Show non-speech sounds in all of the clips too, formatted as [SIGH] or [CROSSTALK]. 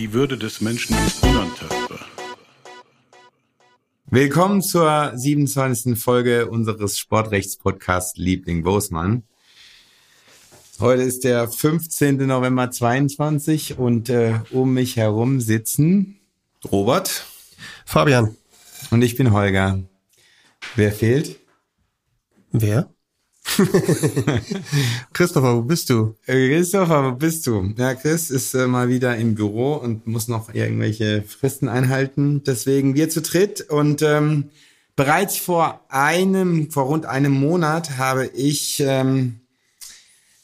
Die Würde des Menschen ist unantastbar. Willkommen zur 27. Folge unseres Sportrechtspodcasts Liebling Bosmann. Heute ist der 15. November 22 und äh, um mich herum sitzen Robert, Fabian. Und ich bin Holger. Wer fehlt? Wer? [LAUGHS] Christopher, wo bist du? Äh, Christopher, wo bist du? Ja, Chris ist äh, mal wieder im Büro und muss noch irgendwelche Fristen einhalten. Deswegen wir zu dritt und ähm, bereits vor einem, vor rund einem Monat habe ich ähm,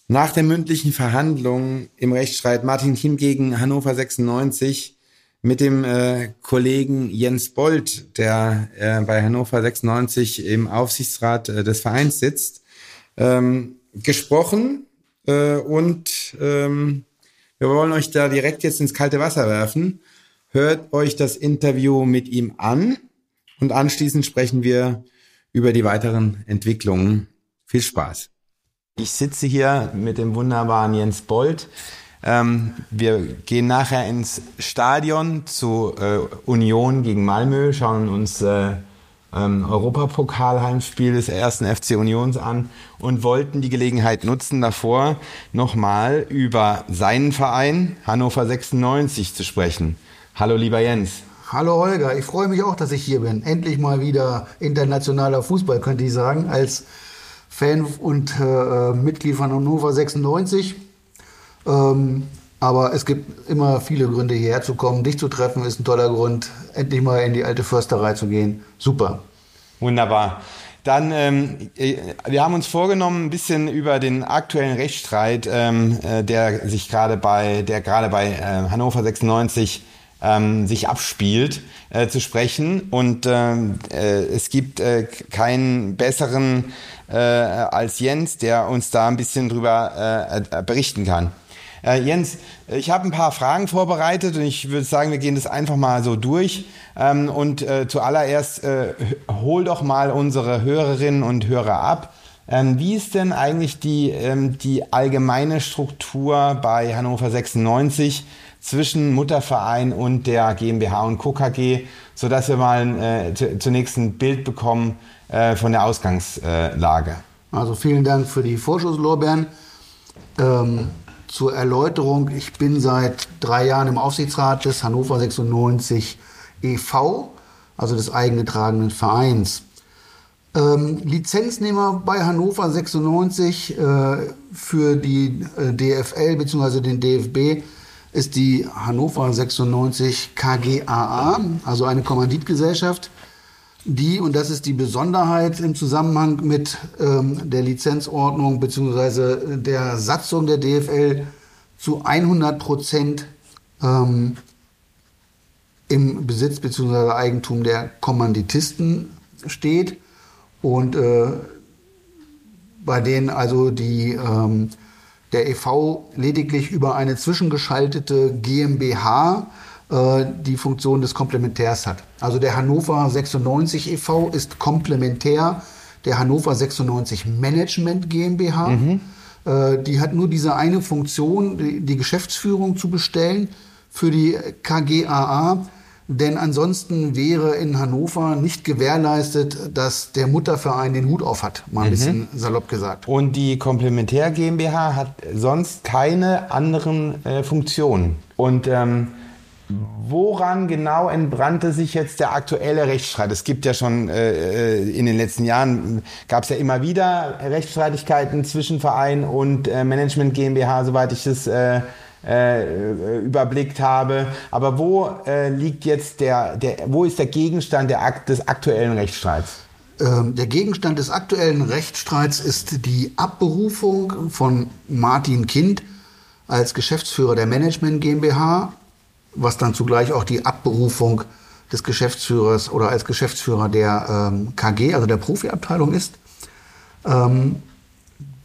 nach der mündlichen Verhandlung im Rechtsstreit Martin Kim gegen Hannover 96 mit dem äh, Kollegen Jens Bold, der äh, bei Hannover 96 im Aufsichtsrat äh, des Vereins sitzt, ähm, gesprochen äh, und ähm, wir wollen euch da direkt jetzt ins kalte Wasser werfen. Hört euch das Interview mit ihm an und anschließend sprechen wir über die weiteren Entwicklungen. Viel Spaß. Ich sitze hier mit dem wunderbaren Jens Bold. Ähm, wir gehen nachher ins Stadion zu äh, Union gegen Malmö, schauen uns äh, ähm, Europapokal-Heimspiel des ersten FC Unions an und wollten die Gelegenheit nutzen, davor nochmal über seinen Verein Hannover 96 zu sprechen. Hallo lieber Jens. Hallo Holger, ich freue mich auch, dass ich hier bin. Endlich mal wieder internationaler Fußball, könnte ich sagen, als Fan und äh, Mitglied von Hannover 96. Ähm, aber es gibt immer viele Gründe, hierher zu kommen. Dich zu treffen ist ein toller Grund. Endlich mal in die alte Försterei zu gehen. Super. Wunderbar. Dann, ähm, äh, wir haben uns vorgenommen, ein bisschen über den aktuellen Rechtsstreit, ähm, äh, der sich gerade bei, der gerade bei äh, Hannover 96 ähm, sich abspielt, äh, zu sprechen. Und ähm, äh, es gibt äh, keinen besseren äh, als Jens, der uns da ein bisschen drüber äh, berichten kann. Äh, Jens, ich habe ein paar Fragen vorbereitet und ich würde sagen, wir gehen das einfach mal so durch. Ähm, und äh, zuallererst äh, hol doch mal unsere Hörerinnen und Hörer ab. Ähm, wie ist denn eigentlich die, ähm, die allgemeine Struktur bei Hannover 96 zwischen Mutterverein und der GmbH und Co. KG, sodass wir mal äh, zunächst ein Bild bekommen äh, von der Ausgangslage? Also vielen Dank für die Vorschusslorbeeren. Ähm, zur Erläuterung, ich bin seit drei Jahren im Aufsichtsrat des Hannover 96 e.V., also des eingetragenen Vereins. Ähm, Lizenznehmer bei Hannover 96 äh, für die äh, DFL bzw. den DFB ist die Hannover 96 KGAA, also eine Kommanditgesellschaft die, und das ist die Besonderheit im Zusammenhang mit ähm, der Lizenzordnung bzw. der Satzung der DFL, zu 100 Prozent ähm, im Besitz bzw. Eigentum der Kommanditisten steht und äh, bei denen also die, ähm, der EV lediglich über eine zwischengeschaltete GmbH die Funktion des Komplementärs hat. Also der Hannover 96 e.V. ist komplementär der Hannover 96 Management GmbH. Mhm. Äh, die hat nur diese eine Funktion, die, die Geschäftsführung zu bestellen für die KGAA. Denn ansonsten wäre in Hannover nicht gewährleistet, dass der Mutterverein den Hut auf hat, mal ein mhm. bisschen salopp gesagt. Und die Komplementär GmbH hat sonst keine anderen äh, Funktionen. Und ähm, Woran genau entbrannte sich jetzt der aktuelle Rechtsstreit? Es gibt ja schon äh, äh in den letzten Jahren gab es ja immer wieder Rechtsstreitigkeiten zwischen Verein und äh, Management GmbH, soweit ich das äh, äh, überblickt habe. Aber wo äh, liegt jetzt der, der, wo ist der Gegenstand der, des aktuellen Rechtsstreits? Ähm, der Gegenstand des aktuellen Rechtsstreits ist die Abberufung von Martin Kind als Geschäftsführer der Management GmbH was dann zugleich auch die Abberufung des Geschäftsführers oder als Geschäftsführer der ähm, KG, also der Profiabteilung ist. Ähm,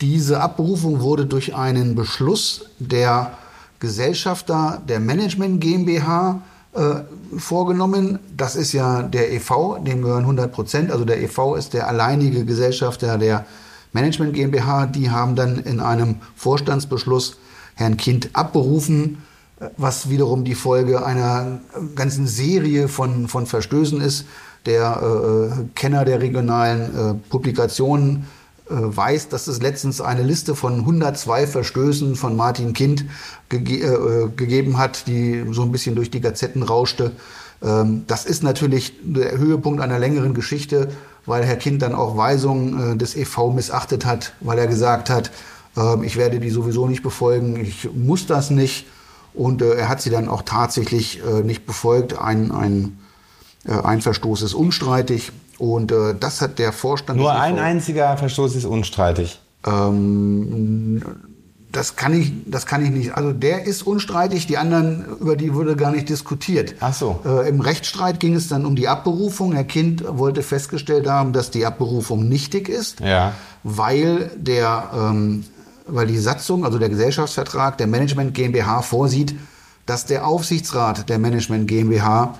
diese Abberufung wurde durch einen Beschluss der Gesellschafter der Management GmbH äh, vorgenommen. Das ist ja der EV, dem gehören 100 Prozent. Also der EV ist der alleinige Gesellschafter der Management GmbH. Die haben dann in einem Vorstandsbeschluss Herrn Kind abberufen, was wiederum die Folge einer ganzen Serie von, von Verstößen ist. Der äh, Kenner der regionalen äh, Publikationen äh, weiß, dass es letztens eine Liste von 102 Verstößen von Martin Kind gege äh, gegeben hat, die so ein bisschen durch die Gazetten rauschte. Ähm, das ist natürlich der Höhepunkt einer längeren Geschichte, weil Herr Kind dann auch Weisungen äh, des EV missachtet hat, weil er gesagt hat, äh, ich werde die sowieso nicht befolgen, ich muss das nicht. Und äh, er hat sie dann auch tatsächlich äh, nicht befolgt. Ein, ein, ein Verstoß ist unstreitig. Und äh, das hat der Vorstand. Nur ein einziger Verstoß ist unstreitig. Ähm, das kann ich, das kann ich nicht. Also der ist unstreitig, die anderen, über die wurde gar nicht diskutiert. Ach so. Äh, Im Rechtsstreit ging es dann um die Abberufung. Herr Kind wollte festgestellt haben, dass die Abberufung nichtig ist, Ja. weil der, ähm, weil die Satzung, also der Gesellschaftsvertrag der Management GmbH vorsieht, dass der Aufsichtsrat der Management GmbH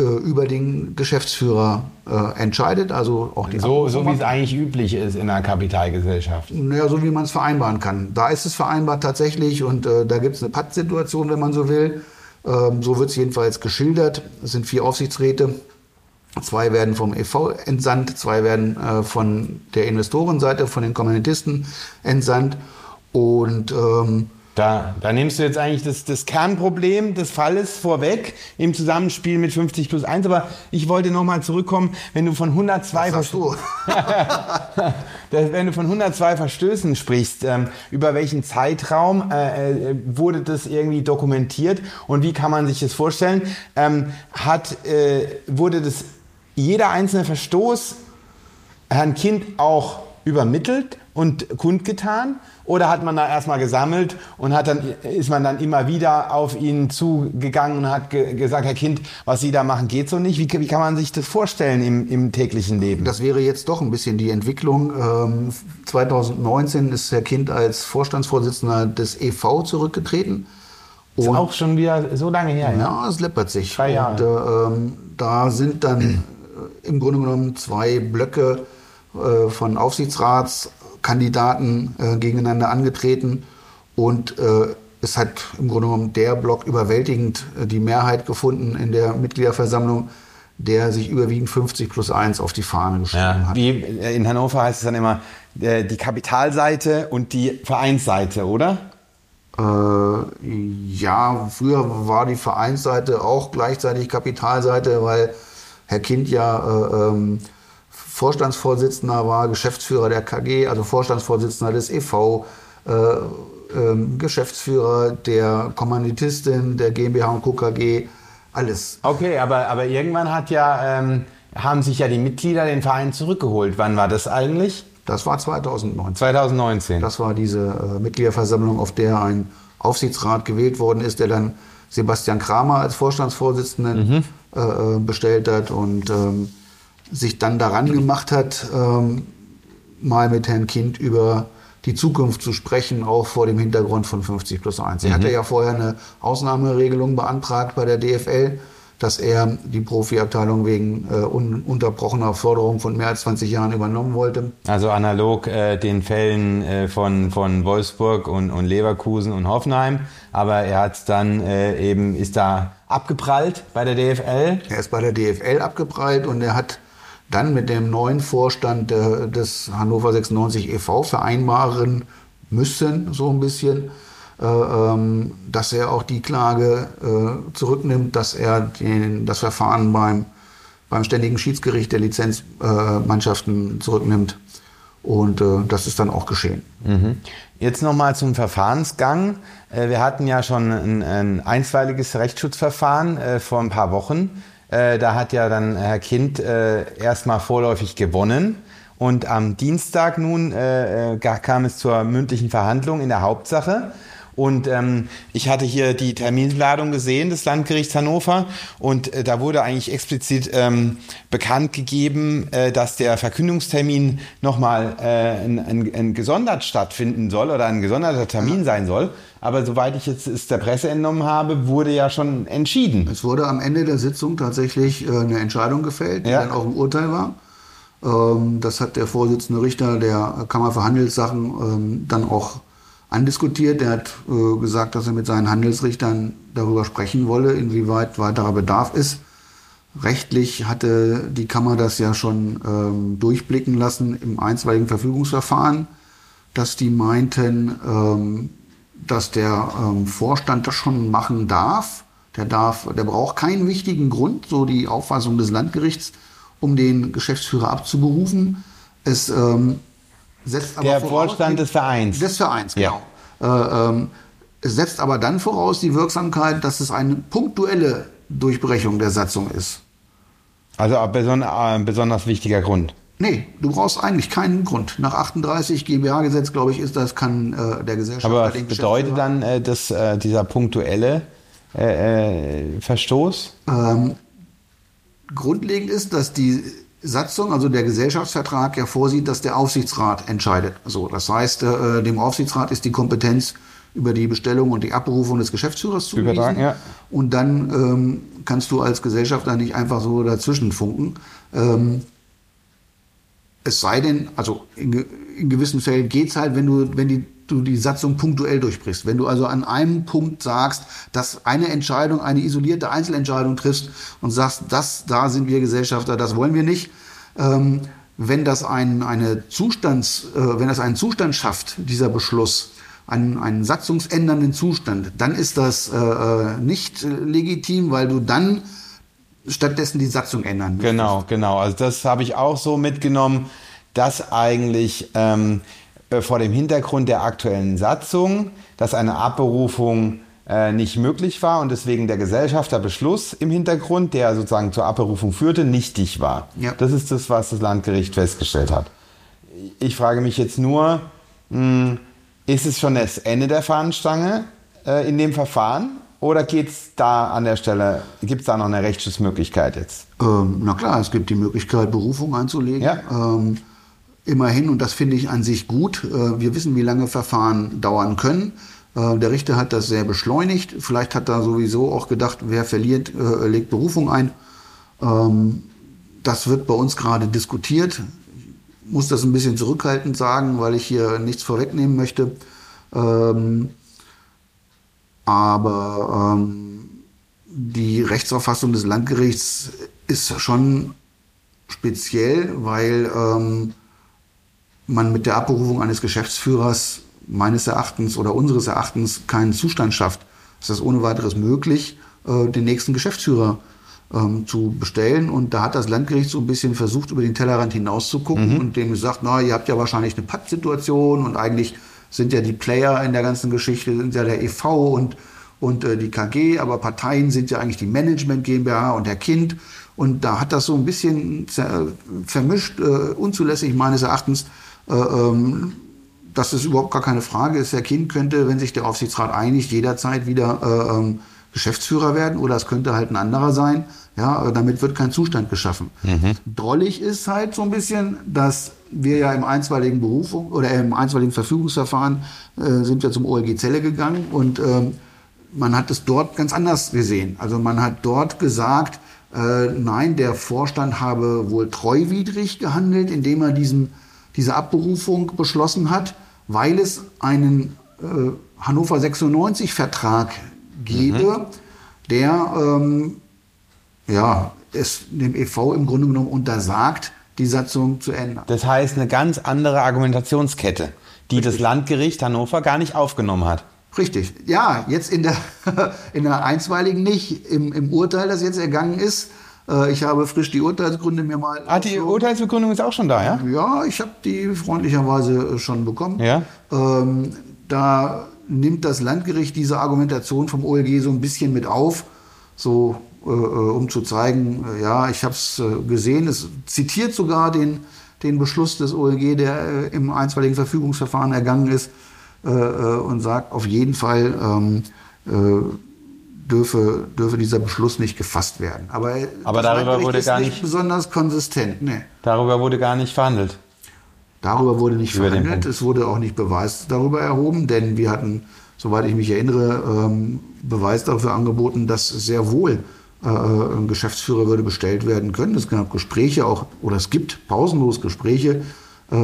äh, über den Geschäftsführer äh, entscheidet, also auch die So, so wie es eigentlich üblich ist in einer Kapitalgesellschaft. Naja, so wie man es vereinbaren kann. Da ist es vereinbart tatsächlich und äh, da gibt es eine Pattsituation, wenn man so will. Ähm, so wird es jedenfalls geschildert. Es sind vier Aufsichtsräte. Zwei werden vom EV entsandt, zwei werden äh, von der Investorenseite, von den Kommunitisten entsandt. Und ähm, Da, da nimmst du jetzt eigentlich das, das Kernproblem des Falles vorweg im Zusammenspiel mit 50 plus 1. Aber ich wollte nochmal zurückkommen, wenn du von 102 sagst du, [LAUGHS] Das- Wenn du von 102 Verstößen sprichst, ähm, über welchen Zeitraum äh, äh, wurde das irgendwie dokumentiert und wie kann man sich das vorstellen? Ähm, hat, äh, wurde das jeder einzelne Verstoß Herrn Kind auch übermittelt und kundgetan? Oder hat man da erstmal gesammelt und hat dann, ist man dann immer wieder auf ihn zugegangen und hat ge gesagt, Herr Kind, was Sie da machen, geht so nicht? Wie, wie kann man sich das vorstellen im, im täglichen Leben? Das wäre jetzt doch ein bisschen die Entwicklung. Ähm, 2019 ist Herr Kind als Vorstandsvorsitzender des EV zurückgetreten. ist auch schon wieder so lange her. Ja. Ja, es läppert sich. Drei Jahre. Und, äh, ähm, da sind dann im Grunde genommen zwei Blöcke äh, von Aufsichtsratskandidaten äh, gegeneinander angetreten. Und äh, es hat im Grunde genommen der Block überwältigend die Mehrheit gefunden in der Mitgliederversammlung, der sich überwiegend 50 plus 1 auf die Fahne geschrieben Ja, hat. wie in Hannover heißt es dann immer die Kapitalseite und die Vereinsseite, oder? Äh, ja, früher war die Vereinsseite auch gleichzeitig Kapitalseite, weil Herr Kind ja äh, ähm, Vorstandsvorsitzender war, Geschäftsführer der KG, also Vorstandsvorsitzender des EV, äh, ähm, Geschäftsführer der Kommanditistin, der GmbH und Co. KG, alles. Okay, aber, aber irgendwann hat ja, ähm, haben sich ja die Mitglieder den Verein zurückgeholt. Wann war das eigentlich? Das war 2019. 2019. Das war diese äh, Mitgliederversammlung, auf der ein Aufsichtsrat gewählt worden ist, der dann Sebastian Kramer als Vorstandsvorsitzenden äh, äh, bestellt hat und ähm, sich dann daran gemacht hat, ähm, mal mit Herrn Kind über die Zukunft zu sprechen, auch vor dem Hintergrund von 50 plus 1. Er hatte ja vorher eine Ausnahmeregelung beantragt bei der DFL, dass er die Profiabteilung wegen äh, ununterbrochener Förderung von mehr als 20 Jahren übernommen wollte. Also analog äh, den Fällen äh, von, von Wolfsburg und, und Leverkusen und Hoffenheim. Aber er hat dann äh, eben, ist da abgeprallt bei der DFL. Er ist bei der DFL abgeprallt und er hat dann mit dem neuen Vorstand äh, des Hannover 96 e.V. vereinbaren müssen, so ein bisschen, dass er auch die Klage äh, zurücknimmt, dass er den, das Verfahren beim, beim Ständigen Schiedsgericht der Lizenzmannschaften zurücknimmt. Und äh, das ist dann auch geschehen. Mhm. Jetzt nochmal zum Verfahrensgang. Äh, Wir hatten ja schon ein, ein einstweiliges Rechtsschutzverfahren äh, vor ein paar Wochen. Äh, Da hat ja dann Herr Kind äh, erstmal vorläufig gewonnen. Und am Dienstag nun äh, äh, kam es zur mündlichen Verhandlung in der Hauptsache. Und ähm, ich hatte hier die Terminladung gesehen des Landgerichts Hannover und äh, da wurde eigentlich explizit ähm, bekannt gegeben, äh, dass der Verkündungstermin nochmal äh, ein, ein, ein gesondert stattfinden soll oder ein gesonderter Termin sein soll. Aber soweit ich jetzt es der Presse entnommen habe, wurde ja schon entschieden. Es wurde am Ende der Sitzung tatsächlich äh, eine Entscheidung gefällt, die Ja. dann auch ein Urteil war. Ähm, das hat der Vorsitzende Richter der Kammer für Handelssachen ähm, dann auch andiskutiert. Er hat äh, gesagt, dass er mit seinen Handelsrichtern darüber sprechen wolle, inwieweit weiterer Bedarf ist. Rechtlich hatte die Kammer das ja schon ähm, durchblicken lassen im einstweiligen Verfügungsverfahren, dass die meinten, ähm, dass der ähm, Vorstand das schon machen darf. Der darf, der braucht keinen wichtigen Grund, so die Auffassung des Landgerichts, um den Geschäftsführer abzuberufen. Es ähm, setzt aber Der voraus- Vorstand des Vereins. Des Vereins, Ja. genau. Äh, ähm, es setzt aber dann voraus die Wirksamkeit, dass es eine punktuelle Durchbrechung der Satzung ist. Also ein ein besonders wichtiger Grund. Nee, du brauchst eigentlich keinen Grund. Nach 38 GmbH-Gesetz, glaube ich, ist das, kann äh, der Gesellschafter Aber was bedeutet dann äh, das, äh, dieser punktuelle äh, äh, Verstoß? Ähm, grundlegend ist, dass die Satzung, also der Gesellschaftsvertrag, ja vorsieht, dass der Aufsichtsrat entscheidet. So, das heißt, äh, dem Aufsichtsrat ist die Kompetenz über die Bestellung und die Abberufung des Geschäftsführers zugewiesen. Übertragen, ja. Und dann ähm, kannst du als Gesellschafter nicht einfach so dazwischen funken. Ähm, es sei denn, also in, in gewissen Fällen geht's halt, wenn du, wenn die, du die Satzung punktuell durchbrichst. Wenn du also an einem Punkt sagst, dass eine Entscheidung, eine isolierte Einzelentscheidung triffst und sagst, das, da sind wir Gesellschafter, das wollen wir nicht. Ähm, wenn das ein, eine Zustands, äh, wenn das einen Zustand schafft, dieser Beschluss, einen, einen satzungsändernden Zustand, dann ist das äh, äh, nicht legitim, weil du dann stattdessen die Satzung ändern musst. Genau, genau. Also das habe ich auch so mitgenommen, dass eigentlich ähm, äh, vor dem Hintergrund der aktuellen Satzung, dass eine Abberufung äh, nicht möglich war und deswegen der Gesellschafterbeschluss im Hintergrund, der sozusagen zur Abberufung führte, nichtig war. Ja. Das ist das, was das Landgericht festgestellt hat. Ich frage mich jetzt nur, mh, ist es schon das Ende der Fahnenstange äh, in dem Verfahren? Oder geht's da an der Stelle, gibt es da noch eine Rechtsschutzmöglichkeit jetzt? Ähm, na klar, es gibt die Möglichkeit, Berufung einzulegen. Ja. Ähm, immerhin, und das finde ich an sich gut, äh, wir wissen, wie lange Verfahren dauern können. Äh, der Richter hat das sehr beschleunigt. Vielleicht hat er sowieso auch gedacht, wer verliert, äh, legt Berufung ein. Ähm, das wird bei uns gerade diskutiert. Ich muss das ein bisschen zurückhaltend sagen, weil ich hier nichts vorwegnehmen möchte. Ähm, aber ähm, die Rechtsauffassung des Landgerichts ist schon speziell, weil ähm, man mit der Abberufung eines Geschäftsführers meines Erachtens oder unseres Erachtens keinen Zustand schafft. Es ist ohne weiteres möglich, äh, den nächsten Geschäftsführer ähm, zu bestellen. Und da hat das Landgericht so ein bisschen versucht, über den Tellerrand hinaus zu gucken und dem gesagt, na, ihr habt ja wahrscheinlich eine Pattsituation und eigentlich sind ja die Player in der ganzen Geschichte, sind ja der EV und, und äh, die KG, aber Parteien sind ja eigentlich die Management GmbH und der Kind. Und da hat das so ein bisschen zer- vermischt, äh, unzulässig meines Erachtens. Äh, ähm, das ist überhaupt gar keine Frage. Ist der Kind könnte, wenn sich der Aufsichtsrat einigt, jederzeit wieder äh, ähm, Geschäftsführer werden oder es könnte halt ein anderer sein. Ja, äh, damit wird kein Zustand geschaffen. Drollig ist halt so ein bisschen, dass wir ja im einstweiligen Berufung oder im einstweiligen Verfügungsverfahren äh, sind wir zum OLG Zelle gegangen und ähm, man hat es dort ganz anders gesehen. Also man hat dort gesagt, äh, nein, der Vorstand habe wohl treuwidrig gehandelt, indem er diesen, diese Abberufung beschlossen hat, weil es einen äh, Hannover 96 Vertrag gebe, der ähm, ja, es dem EV im Grunde genommen untersagt, die Satzung zu ändern. Das heißt, eine ganz andere Argumentationskette, die das Landgericht Hannover gar nicht aufgenommen hat. Richtig. Ja, jetzt in der, [LAUGHS] in der einstweiligen nicht. Im, Im Urteil, das jetzt ergangen ist, äh, ich habe frisch die Urteilsgründe mir mal. Ah, die Urteilsbegründung ist auch schon da, ja? Ja, ich habe die freundlicherweise äh, schon bekommen. Ja. Ähm, da nimmt das Landgericht diese Argumentation vom OLG so ein bisschen mit auf, so äh, äh, um zu zeigen, ja, ich habe es gesehen. Es zitiert sogar den, den Beschluss des OLG, der im einstweiligen Verfügungsverfahren ergangen ist. äh, und sagt, auf jeden Fall ähm, äh, dürfe, dürfe dieser Beschluss nicht gefasst werden. Aber, Aber darüber wurde ist gar nicht nicht- besonders konsistent. Nee. Darüber wurde gar nicht verhandelt. Darüber wurde nicht Über verhandelt, es wurde auch nicht Beweis darüber erhoben, denn wir hatten, soweit ich mich erinnere, ähm, Beweis dafür angeboten, dass sehr wohl äh, ein Geschäftsführer würde bestellt werden können. Es gab Gespräche auch, oder es gibt pausenlos Gespräche. Äh,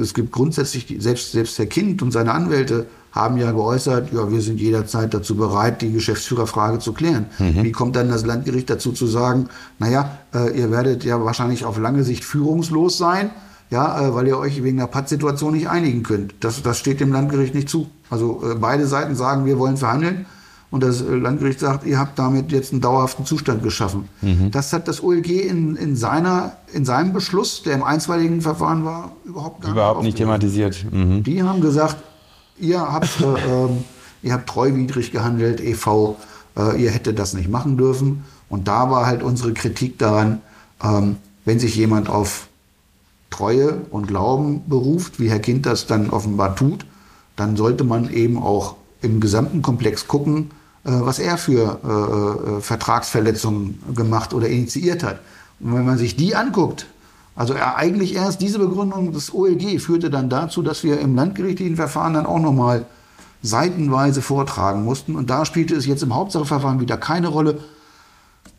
es gibt grundsätzlich, selbst, selbst der Kind und seine Anwälte haben ja geäußert, ja, wir sind jederzeit dazu bereit, die Geschäftsführerfrage zu klären. Wie kommt dann das Landgericht dazu zu sagen, naja, äh, ihr werdet ja wahrscheinlich auf lange Sicht führungslos sein, ja, äh, weil ihr euch wegen der Pattsituation nicht einigen könnt. Das, das steht dem Landgericht nicht zu. Also äh, beide Seiten sagen, wir wollen verhandeln. Und das äh, Landgericht sagt, ihr habt damit jetzt einen dauerhaften Zustand geschaffen. Das hat das OLG in, in, seiner, in seinem Beschluss, der im einstweiligen Verfahren war, überhaupt gar Überhaupt nicht aufgegriffen. thematisiert. Mhm. Die haben gesagt, ihr habt, äh, ähm, ihr habt treuwidrig gehandelt, e.V., äh, ihr hättet das nicht machen dürfen. Und da war halt unsere Kritik daran, ähm, wenn sich jemand auf Treue und Glauben beruft, wie Herr Kind das dann offenbar tut, dann sollte man eben auch im gesamten Komplex gucken, äh, was er für äh, äh, Vertragsverletzungen gemacht oder initiiert hat. Und wenn man sich die anguckt, also eigentlich erst diese Begründung des OLG führte dann dazu, dass wir im landgerichtlichen Verfahren dann auch nochmal seitenweise vortragen mussten. Und da spielte es jetzt im Hauptsacheverfahren wieder keine Rolle.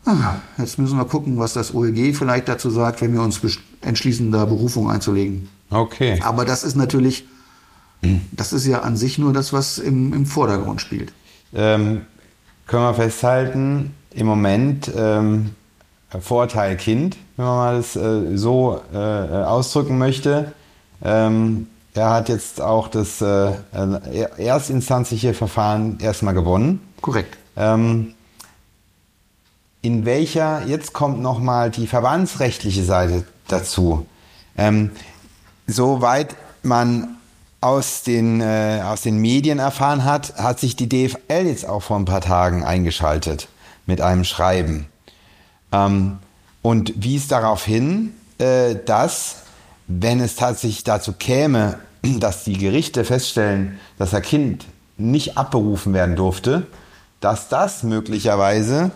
Ah, Jetzt müssen wir gucken, was das OLG vielleicht dazu sagt, wenn wir uns entschließen, da Berufung einzulegen. Okay. Aber das ist natürlich, das ist ja an sich nur das, was im, im Vordergrund spielt. Ähm, können wir festhalten, im Moment ähm, Vorteil Kind, wenn man mal das äh, so äh, ausdrücken möchte. Ähm, er hat jetzt auch das äh, äh, erstinstanzliche Verfahren erstmal gewonnen. Korrekt. Ähm, in welcher, jetzt kommt nochmal die verbandsrechtliche Seite dazu. Ähm, soweit man aus den, äh, aus den Medien erfahren hat, hat sich die DFL jetzt auch vor ein paar Tagen eingeschaltet mit einem Schreiben. Ähm, und wies darauf hin, äh, dass, wenn es tatsächlich dazu käme, [CLEARS THROAT] dass die Gerichte feststellen, dass ein Kind nicht abberufen werden durfte, dass das möglicherweise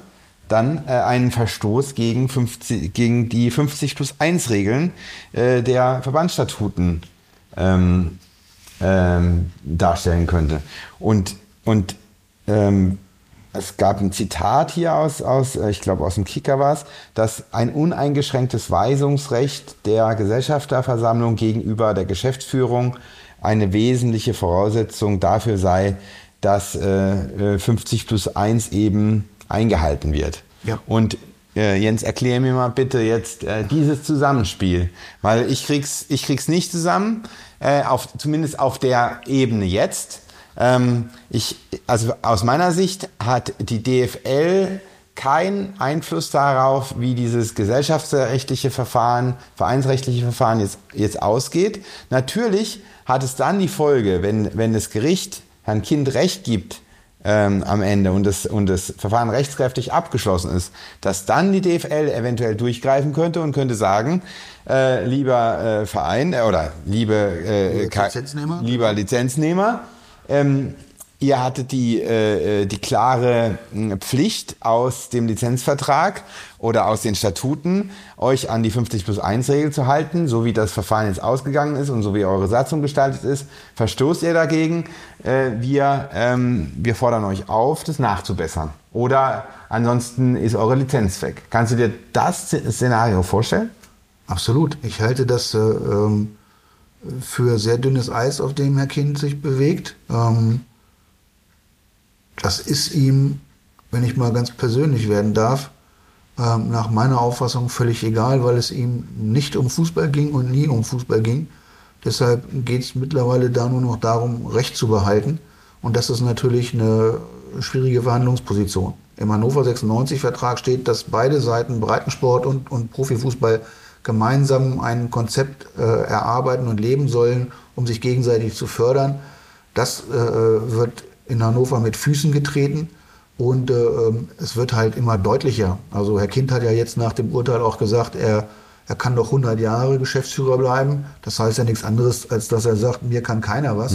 dann äh, einen Verstoß gegen, 50, gegen die 50 plus 1 Regeln äh, der Verbandsstatuten ähm, ähm, darstellen könnte. Und, und ähm, es gab ein Zitat hier aus, aus äh, ich glaube aus dem Kicker war es, dass ein uneingeschränktes Weisungsrecht der Gesellschafterversammlung gegenüber der Geschäftsführung eine wesentliche Voraussetzung dafür sei, dass äh, äh, 50 plus 1 eben eingehalten wird. Ja. Und äh, Jens, erklär mir mal bitte jetzt äh, dieses Zusammenspiel, weil ich krieg's, ich krieg's nicht zusammen, äh, auf, zumindest auf der Ebene jetzt. Ähm, ich, also aus meiner Sicht hat die DFL keinen Einfluss darauf, wie dieses gesellschaftsrechtliche Verfahren, vereinsrechtliche Verfahren jetzt, jetzt ausgeht. Natürlich hat es dann die Folge, wenn, wenn das Gericht Herrn Kind Recht gibt, ähm, am Ende und das, und das Verfahren rechtskräftig abgeschlossen ist, dass dann die DFL eventuell durchgreifen könnte und könnte sagen, äh, lieber äh, Verein äh, oder liebe äh, Lizenznehmer? lieber Lizenznehmer, ähm, ihr hattet die, äh, äh, die klare mh, Pflicht aus dem Lizenzvertrag oder aus den Statuten, euch an die 50 plus 1 Regel zu halten, so wie das Verfahren jetzt ausgegangen ist und so wie eure Satzung gestaltet ist. Verstoßt ihr dagegen? Äh, wir, ähm, wir fordern euch auf, das nachzubessern. Oder ansonsten ist eure Lizenz weg. Kannst du dir das Szenario vorstellen? Absolut. Ich halte das äh, ähm, für sehr dünnes Eis, auf dem Herr Kind sich bewegt. Ähm, das ist ihm, wenn ich mal ganz persönlich werden darf, ähm, nach meiner Auffassung völlig egal, weil es ihm nicht um Fußball ging und nie um Fußball ging. Deshalb geht es mittlerweile da nur noch darum, Recht zu behalten. Und das ist natürlich eine schwierige Verhandlungsposition. Im Hannover 96-Vertrag steht, dass beide Seiten Breitensport und, und Profifußball gemeinsam ein Konzept äh, erarbeiten und leben sollen, um sich gegenseitig zu fördern. Das äh, wird in Hannover mit Füßen getreten und äh, ähm, es wird halt immer deutlicher. Also Herr Kind hat ja jetzt nach dem Urteil auch gesagt, er, er kann doch 100 Jahre Geschäftsführer bleiben. Das heißt ja nichts anderes, als dass er sagt, mir kann keiner was.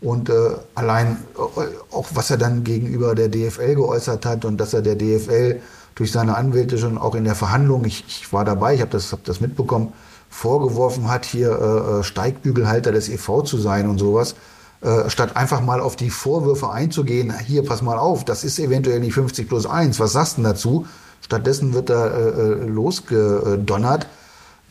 Und äh, allein äh, auch was er dann gegenüber der DFL geäußert hat und dass er der DFL durch seine Anwälte schon auch in der Verhandlung, ich, ich war dabei, ich habe das, hab das mitbekommen, vorgeworfen hat, hier äh, äh, Steigbügelhalter des EV zu sein und sowas. Äh, statt einfach mal auf die Vorwürfe einzugehen, hier, pass mal auf, das ist eventuell nicht 50 plus 1, was sagst du dazu? Stattdessen wird da äh, äh, losgedonnert.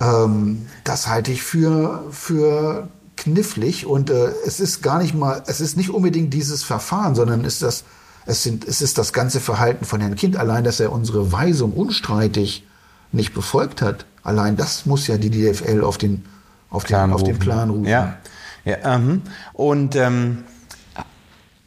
Ähm, das halte ich für, für knifflig und äh, es ist gar nicht mal, es ist nicht unbedingt dieses Verfahren, sondern ist das, es, sind, es ist das ganze Verhalten von Herrn Kind, allein, dass er unsere Weisung unstreitig nicht befolgt hat. Allein das muss ja die DFL auf den, auf den, Plan auf den rufen. Plan rufen. Ja. ja mhm. Und ähm,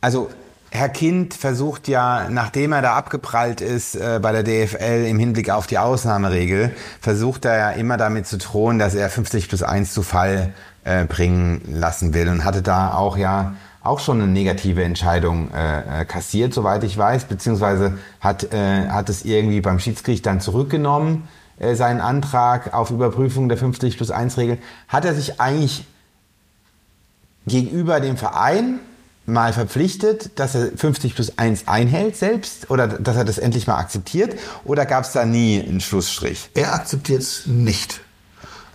also Herr Kind versucht ja, nachdem er da abgeprallt ist äh, bei der DFL im Hinblick auf die Ausnahmeregel, versucht er ja immer damit zu drohen, dass er 50 plus 1 zu Fall äh, bringen lassen will und hatte da auch ja auch schon eine negative Entscheidung äh, äh, kassiert, soweit ich weiß, beziehungsweise hat, äh, hat es irgendwie beim Schiedsgericht dann zurückgenommen, äh, seinen Antrag auf Überprüfung der 50 plus 1 Regel. Hat er sich eigentlich gegenüber dem Verein mal verpflichtet, dass er 50 plus 1 einhält selbst oder dass er das endlich mal akzeptiert oder gab es da nie einen Schlussstrich? Er akzeptiert es nicht.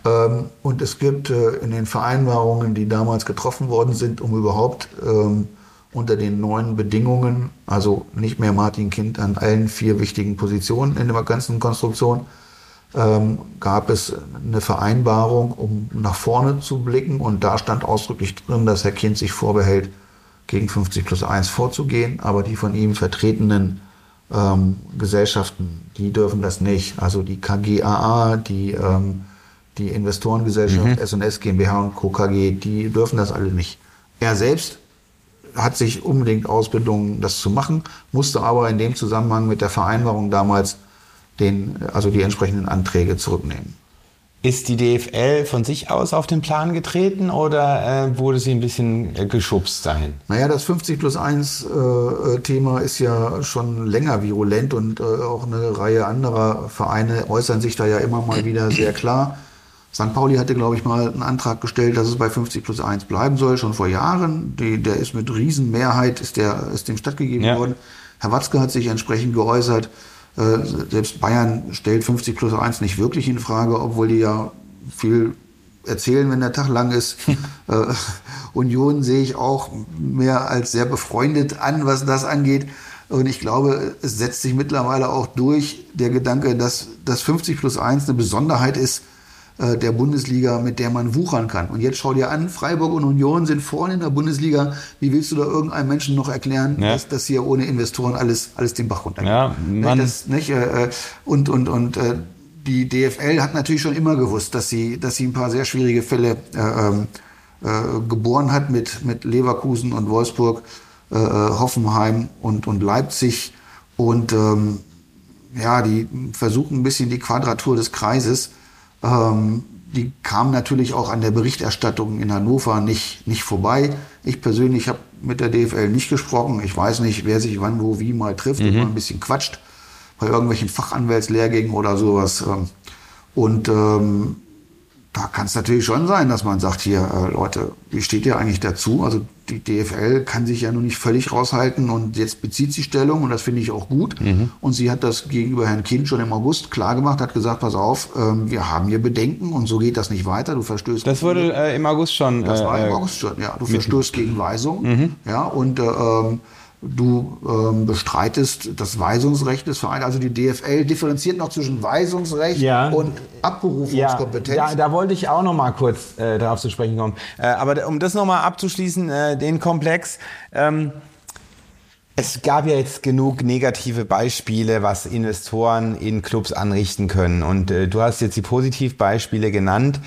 Ähm, und es gibt äh, in den Vereinbarungen, die damals getroffen worden sind, um überhaupt ähm, unter den neuen Bedingungen, also nicht mehr Martin Kind an allen vier wichtigen Positionen in der ganzen Konstruktion, ähm, gab es eine Vereinbarung, um nach vorne zu blicken. Und da stand ausdrücklich drin, dass Herr Kind sich vorbehält, gegen 50 plus 1 vorzugehen. Aber die von ihm vertretenen ähm, Gesellschaften, die dürfen das nicht. Also die KGAA, die, ähm, die Investorengesellschaft S&S GmbH und Co. KG, die dürfen das alle nicht. Er selbst hat sich unbedingt ausbedungen, das zu machen, musste aber in dem Zusammenhang mit der Vereinbarung damals den, also die entsprechenden Anträge zurücknehmen. Ist die DFL von sich aus auf den Plan getreten oder äh, wurde sie ein bisschen äh, geschubst dahin? Naja, das 50 plus 1 äh, Thema ist ja schon länger virulent und äh, auch eine Reihe anderer Vereine äußern sich da ja immer mal wieder sehr klar. St. Pauli hatte, glaube ich, mal einen Antrag gestellt, dass es bei 50 plus 1 bleiben soll, schon vor Jahren. Die, der ist mit Riesenmehrheit, ist, der, ist dem stattgegeben Ja. worden. Herr Watzke hat sich entsprechend geäußert. Äh, selbst Bayern stellt 50 plus 1 nicht wirklich in Frage, obwohl die ja viel erzählen, wenn der Tag lang ist. äh, Union sehe ich auch mehr als sehr befreundet an, was das angeht. Und ich glaube, es setzt sich mittlerweile auch durch der Gedanke, dass das 50 plus 1 eine Besonderheit ist äh, der Bundesliga, mit der man wuchern kann. Und jetzt schau dir an, Freiburg und Union sind vorne in der Bundesliga. Wie willst du da irgendeinem Menschen noch erklären, Ja. dass das hier ohne Investoren alles, alles den Bach runtergeht? Ja, man- das, nicht, äh, äh, und und, und äh, die DFL hat natürlich schon immer gewusst, dass sie, dass sie ein paar sehr schwierige Fälle äh, ähm, äh, geboren hat mit, mit Leverkusen und Wolfsburg, Hoffenheim und, und Leipzig. Und ähm, ja, die versuchen ein bisschen die Quadratur des Kreises. Ähm, die kam natürlich auch an der Berichterstattung in Hannover nicht, nicht vorbei. Ich persönlich habe mit der DFL nicht gesprochen. Ich weiß nicht, wer sich wann, wo, wie mal trifft und mal ein bisschen quatscht bei irgendwelchen Fachanwältslehrgängen oder sowas. ähm. Und ähm, da kann es natürlich schon sein, dass man sagt, hier, äh, Leute, wie steht ihr eigentlich dazu? Also die DFL kann sich ja nun nicht völlig raushalten und jetzt bezieht sie Stellung und das finde ich auch gut. Und sie hat das gegenüber Herrn Kind schon im August klar gemacht, hat gesagt, pass auf, ähm, wir haben hier Bedenken und so geht das nicht weiter. Du verstößt Das wurde äh, im August schon. das war äh, im August schon, ja. Du verstößt gegen Weisung, ja, und äh, ähm, du ähm, bestreitest das Weisungsrecht des Vereins. Also die DFL differenziert noch zwischen Weisungsrecht Ja. und Ja, Abberufungskompetenz. da, da wollte ich auch noch mal kurz äh, darauf zu sprechen kommen. Äh, aber um das noch mal abzuschließen, äh, den Komplex. Ähm, es gab ja jetzt genug negative Beispiele, was Investoren in Clubs anrichten können. Und äh, du hast jetzt die Positivbeispiele genannt.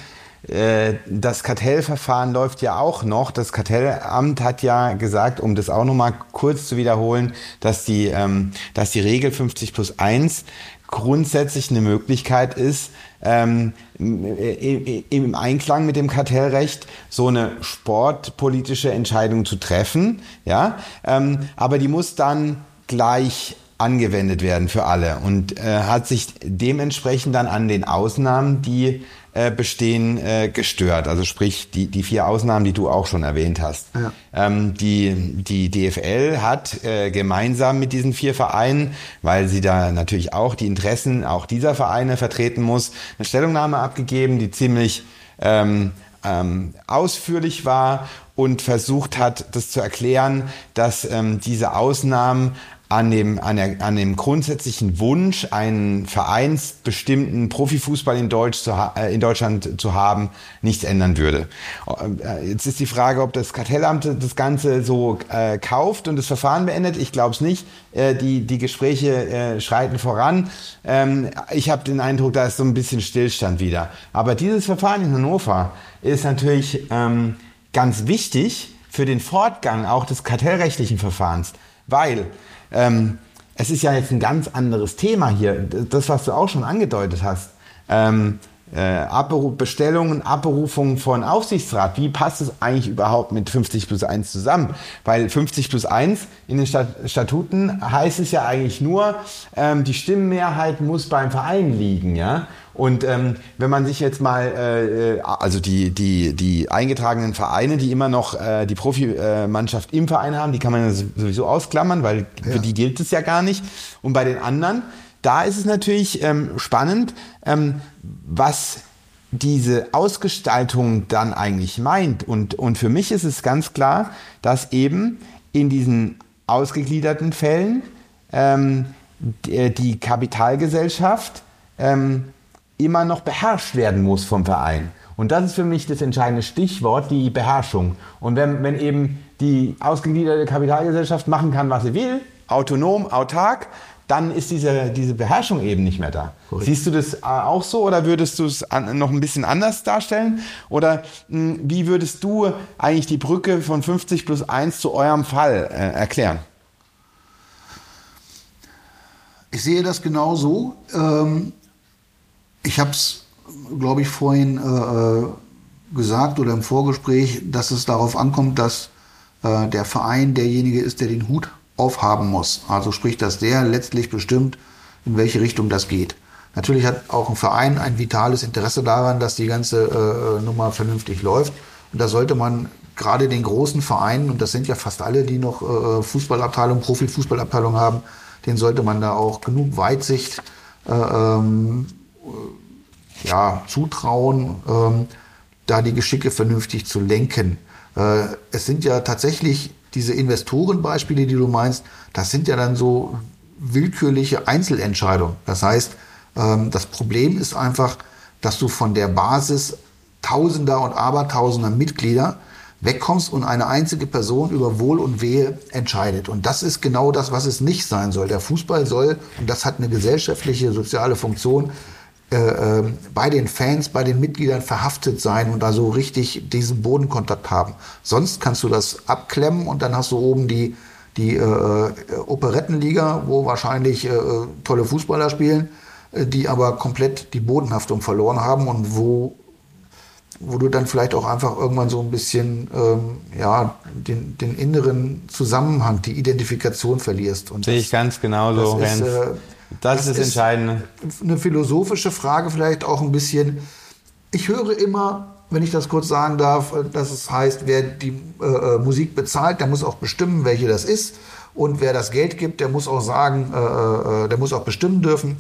Äh, Das Kartellverfahren läuft ja auch noch. Das Kartellamt hat ja gesagt, um das auch noch mal kurz zu wiederholen, dass die, ähm, dass die Regel 50 plus 1 grundsätzlich eine Möglichkeit ist, ähm, im im Einklang mit dem Kartellrecht so eine sportpolitische Entscheidung zu treffen, ja, ähm, aber die muss dann gleich angewendet werden für alle und äh, hat sich dementsprechend dann an den Ausnahmen, die äh, bestehen, äh, gestört. Also sprich die, die vier Ausnahmen, die du auch schon erwähnt hast. Ja. Ähm, die, die DFL hat äh, gemeinsam mit diesen vier Vereinen, weil sie da natürlich auch die Interessen auch dieser Vereine vertreten muss, eine Stellungnahme abgegeben, die ziemlich ähm, ähm, ausführlich war und versucht hat, das zu erklären, dass ähm, diese Ausnahmen an dem, an, der, an dem grundsätzlichen Wunsch, einen vereinsbestimmten Profifußball in, Deutsch zu äh, in Deutschland zu haben, nichts ändern würde. Äh, Jetzt ist die Frage, ob das Kartellamt das Ganze so äh, kauft und das Verfahren beendet. Ich glaube es nicht. Äh, die, die Gespräche äh, schreiten voran. Ähm, ich habe den Eindruck, da ist so ein bisschen Stillstand wieder. Aber dieses Verfahren in Hannover ist natürlich ähm, ganz wichtig für den Fortgang auch des kartellrechtlichen Verfahrens, weil ähm, es ist ja jetzt ein ganz anderes Thema hier, das, was du auch schon angedeutet hast. Ähm, äh, Abberu Bestellung und Abberufung von Aufsichtsrat, wie passt es eigentlich überhaupt mit 50 plus 1 zusammen? Weil 50 plus 1 in den Stat Statuten heißt es ja eigentlich nur, ähm, die Stimmenmehrheit muss beim Verein liegen, ja. Und ähm, wenn man sich jetzt mal, äh, äh, also die, die, die eingetragenen Vereine, die immer noch äh, die Profimannschaft im Verein haben, die kann man ja sowieso ausklammern, weil für die gilt es ja gar nicht. Und bei den anderen, da ist es natürlich ähm, spannend, ähm, was diese Ausgestaltung dann eigentlich meint. Und, und für mich ist es ganz klar, dass eben in diesen ausgegliederten Fällen ähm, die, die Kapitalgesellschaft ähm, immer noch beherrscht werden muss vom Verein. Und das ist für mich das entscheidende Stichwort, die Beherrschung. Und wenn, wenn eben die ausgegliederte Kapitalgesellschaft machen kann, was sie will, autonom, autark, dann ist diese, diese Beherrschung eben nicht mehr da. Siehst du das äh, auch so oder würdest du es noch ein bisschen anders darstellen? Oder mh, wie würdest du eigentlich die Brücke von 50 plus 1 zu eurem Fall äh, erklären? Ich sehe das genau so. Ähm, ich habe es, glaube ich, vorhin äh, gesagt oder im Vorgespräch, dass es darauf ankommt, dass äh, der Verein derjenige ist, der den Hut aufhaben muss. Also sprich, dass der letztlich bestimmt, in welche Richtung das geht. Natürlich hat auch ein Verein ein vitales Interesse daran, dass die ganze äh, Nummer vernünftig läuft. Und da sollte man gerade den großen Vereinen, und das sind ja fast alle, die noch äh, Fußballabteilung, Profifußballabteilung haben, den sollte man da auch genug Weitsicht äh, ähm, ja, zutrauen, ähm, da die Geschicke vernünftig zu lenken. Äh, es sind ja tatsächlich diese Investorenbeispiele, die du meinst, das sind ja dann so willkürliche Einzelentscheidungen. Das heißt, ähm, das Problem ist einfach, dass du von der Basis Tausender und Abertausender Mitglieder wegkommst und eine einzige Person über Wohl und Wehe entscheidet. Und das ist genau das, was es nicht sein soll. Der Fußball soll, und das hat eine gesellschaftliche, soziale Funktion, äh, äh, bei den Fans, bei den Mitgliedern verhaftet sein und da so richtig diesen Bodenkontakt haben. Sonst kannst du das abklemmen und dann hast du oben die, die äh, Operettenliga, wo wahrscheinlich äh, tolle Fußballer spielen, äh, die aber komplett die Bodenhaftung verloren haben und wo wo du dann vielleicht auch einfach irgendwann so ein bisschen ähm, ja, den, den inneren Zusammenhang, die Identifikation verlierst. Und Sehe ich ganz genauso, das ist, Äh, Das ist das Entscheidende. Eine philosophische Frage vielleicht auch ein bisschen. Ich höre immer, wenn ich das kurz sagen darf, äh, dass es heißt, wer die äh, äh, Musik bezahlt, der muss auch bestimmen, welche das ist. Und wer das Geld gibt, der muss auch sagen, äh, äh, der muss auch bestimmen dürfen.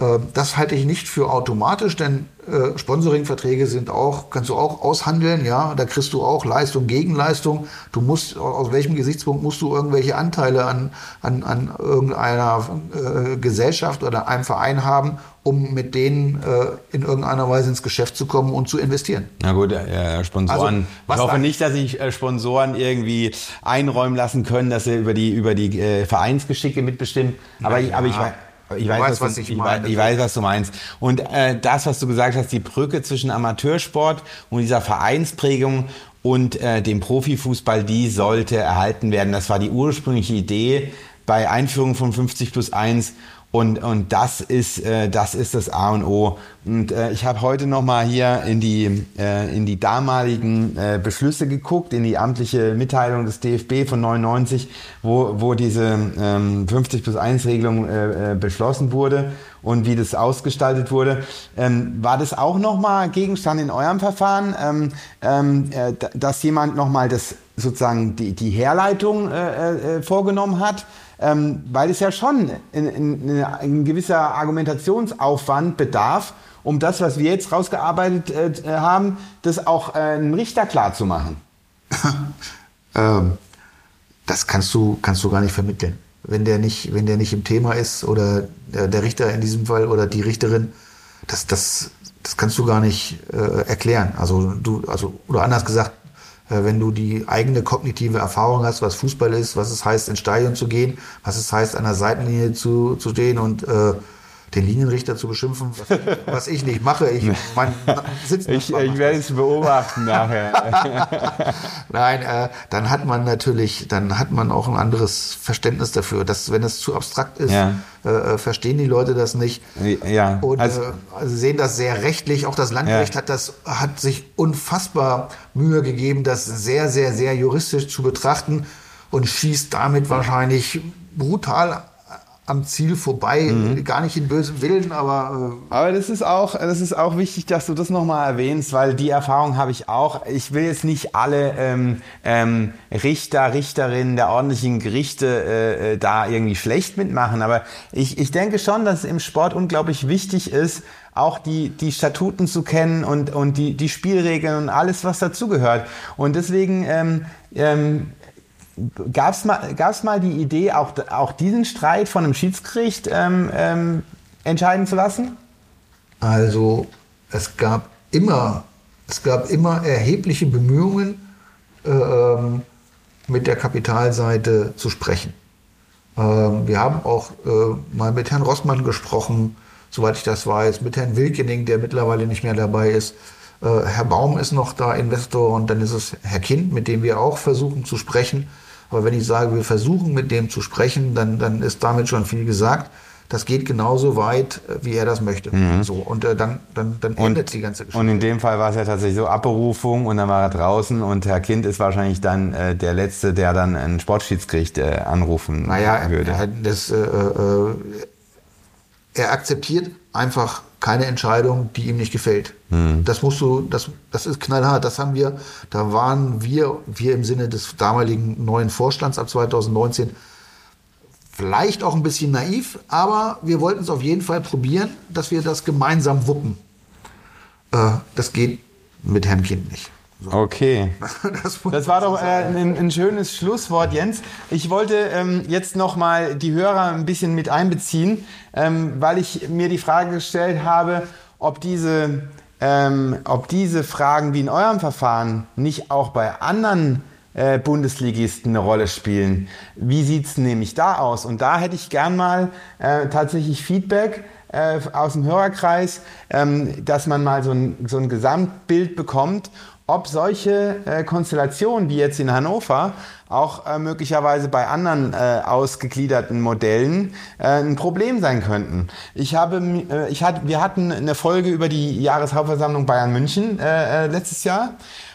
Äh, Das halte ich nicht für automatisch, denn äh, Sponsoringverträge sind auch, kannst du auch aushandeln, ja. Da kriegst du auch Leistung gegen Leistung. Du musst, aus welchem Gesichtspunkt musst du irgendwelche Anteile an, an, an irgendeiner äh, Gesellschaft oder einem Verein haben, um mit denen äh, in irgendeiner Weise ins Geschäft zu kommen und zu investieren. Na gut, äh, Sponsoren. Also, ich hoffe da- nicht, dass sich äh, Sponsoren irgendwie einräumen lassen können, dass sie über die über die äh, Vereinsgeschicke mitbestimmen. Aber ich, aber ich, wei- ich weiß, weißt, was, was du, ich ich, meine. weiß, ich weiß, was du meinst. Und äh, das, was du gesagt hast, die Brücke zwischen Amateursport und dieser Vereinsprägung und äh, dem Profifußball, die sollte erhalten werden. Das war die ursprüngliche Idee bei Einführung von 50 plus 1 und, und das, ist, äh, das ist das A und O. Und äh, ich habe heute nochmal hier in die, äh, in die damaligen äh, Beschlüsse geguckt, in die amtliche Mitteilung des DFB von 99, wo, wo diese ähm, 50 plus 1 Regelung äh, äh, beschlossen wurde und wie das ausgestaltet wurde. Ähm, war das auch nochmal Gegenstand in eurem Verfahren, ähm, ähm, äh, dass jemand nochmal das sozusagen die, die Herleitung äh, äh, vorgenommen hat? Ähm, weil es ja schon ein, gewisser Argumentationsaufwand bedarf, um das, was wir jetzt rausgearbeitet äh, haben, das auch äh, einem Richter klar zu machen. [LAUGHS] ähm, das kannst du, kannst du gar nicht vermitteln. Wenn der nicht, wenn der nicht im Thema ist oder der, der Richter in diesem Fall oder die Richterin, das, das, das kannst du gar nicht äh, erklären. Also du, also, oder anders gesagt, äh, wenn du die eigene kognitive Erfahrung hast, was Fußball ist, was es heißt, ins Stadion zu gehen, was es heißt, an der Seitenlinie zu, zu stehen und äh, den Linienrichter zu beschimpfen, was, [LAUGHS] was ich nicht mache. Ich, mein ich, ich werde es beobachten nachher. [LAUGHS] Nein, äh, dann hat man natürlich, dann hat man auch ein anderes Verständnis dafür. Dass, wenn es zu abstrakt ist, ja. äh, äh verstehen die Leute das nicht. Ja. Und also, äh, sehen das sehr rechtlich. Auch das Landgericht ja. hat das, hat sich unfassbar Mühe gegeben, das sehr, sehr, sehr juristisch zu betrachten und schießt damit wahrscheinlich brutal am Ziel vorbei, mhm. gar nicht in bösem Willen, aber. Äh aber das ist auch, das ist auch wichtig, dass du das nochmal erwähnst, weil die Erfahrung habe ich auch. Ich will jetzt nicht alle ähm, ähm, Richter, Richterinnen der ordentlichen Gerichte äh, äh, da irgendwie schlecht mitmachen, aber ich, ich denke schon, dass es im Sport unglaublich wichtig ist, auch die, die Statuten zu kennen und, und die, die Spielregeln und alles, was dazugehört. Und deswegen ähm, ähm, Gab es mal, gab's mal die Idee, auch, auch diesen Streit von einem Schiedsgericht ähm, ähm, entscheiden zu lassen? Also es gab immer, es gab immer erhebliche Bemühungen, äh, ähm, mit der Kapitalseite zu sprechen. Ähm, wir haben auch äh, mal mit Herrn Rossmann gesprochen, soweit ich das weiß, mit Herrn Wilkening, der mittlerweile nicht mehr dabei ist. Äh, Herr Baum ist noch da Investor und dann ist es Herr Kind, mit dem wir auch versuchen zu sprechen. Aber wenn ich sage, wir versuchen mit dem zu sprechen, dann, dann ist damit schon viel gesagt. Das geht genauso weit, äh, wie er das möchte. Mhm. So, und äh, dann, dann, dann endet die ganze Geschichte. Und in dem Fall war es ja tatsächlich so Abberufung und dann war er draußen und Herr Kind ist wahrscheinlich dann äh, der Letzte, der dann ein Sportschiedsgericht äh, anrufen naja, würde. Er, das, äh, äh, er akzeptiert einfach keine Entscheidung, die ihm nicht gefällt. Hm. Das musst du, das, das ist knallhart. Das haben wir, da waren wir, wir im Sinne des damaligen neuen Vorstands ab 2019, vielleicht auch ein bisschen naiv, aber wir wollten es auf jeden Fall probieren, dass wir das gemeinsam wuppen. Äh, das geht mit Herrn Kind nicht. So. Okay. [LAUGHS] Das, das, war doch äh, ein, ein, schönes Schlusswort, Jens. Ich wollte ähm, jetzt nochmal die Hörer ein bisschen mit einbeziehen, ähm, weil ich mir die Frage gestellt habe, ob diese, ähm, ob diese Fragen wie in eurem Verfahren nicht auch bei anderen äh, Bundesligisten eine Rolle spielen. Wie sieht's nämlich da aus? Und da hätte ich gern mal äh, tatsächlich Feedback äh, aus dem Hörerkreis, ähm, dass man mal so ein, so ein Gesamtbild bekommt ob solche äh, Konstellationen wie jetzt in Hannover auch äh, möglicherweise bei anderen äh, ausgegliederten Modellen äh, ein Problem sein könnten. Ich habe, äh, ich hatte, wir hatten eine Folge über die Jahreshauptversammlung Bayern München äh, letztes Jahr.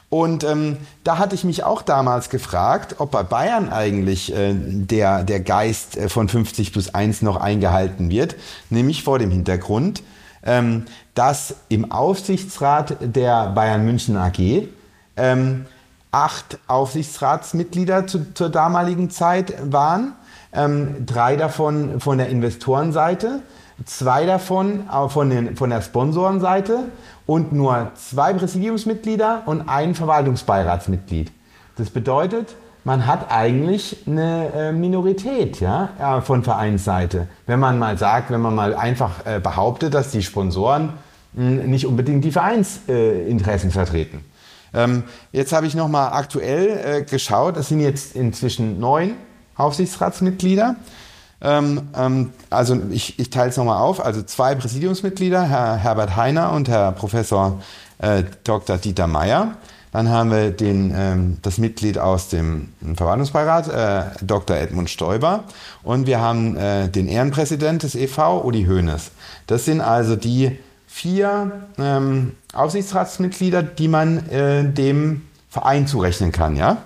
Und ähm, da hatte ich mich auch damals gefragt, ob bei Bayern eigentlich äh, der, der Geist von 50 plus 1 noch eingehalten wird, nämlich vor dem Hintergrund, ähm, dass im Aufsichtsrat der Bayern München AG ähm, acht Aufsichtsratsmitglieder zu, zur damaligen Zeit waren, ähm, drei davon von der Investorenseite, zwei davon von, den, von der Sponsorenseite und nur zwei Präsidiumsmitglieder und ein Verwaltungsbeiratsmitglied. Das bedeutet, man hat eigentlich eine äh, Minorität ja, von Vereinsseite. Wenn man mal sagt, wenn man mal einfach äh, behauptet, dass die Sponsoren hm, nicht unbedingt die Vereinsinteressen vertreten. Ähm, jetzt habe ich nochmal aktuell äh, geschaut, es sind jetzt inzwischen neun Aufsichtsratsmitglieder. Ähm, ähm, also ich, ich teile es nochmal auf, also zwei Präsidiumsmitglieder, Herr Herbert Heiner und Herr Professor Dr. Dieter Meyer. Dann haben wir den, ähm, das Mitglied aus dem Verwaltungsbeirat, äh, Dr. Edmund Stoiber. Und wir haben äh, den Ehrenpräsident des EV, Uli Hoeneß. Das sind also die vier ähm, Aufsichtsratsmitglieder, die man äh, dem Verein zurechnen kann. Ja?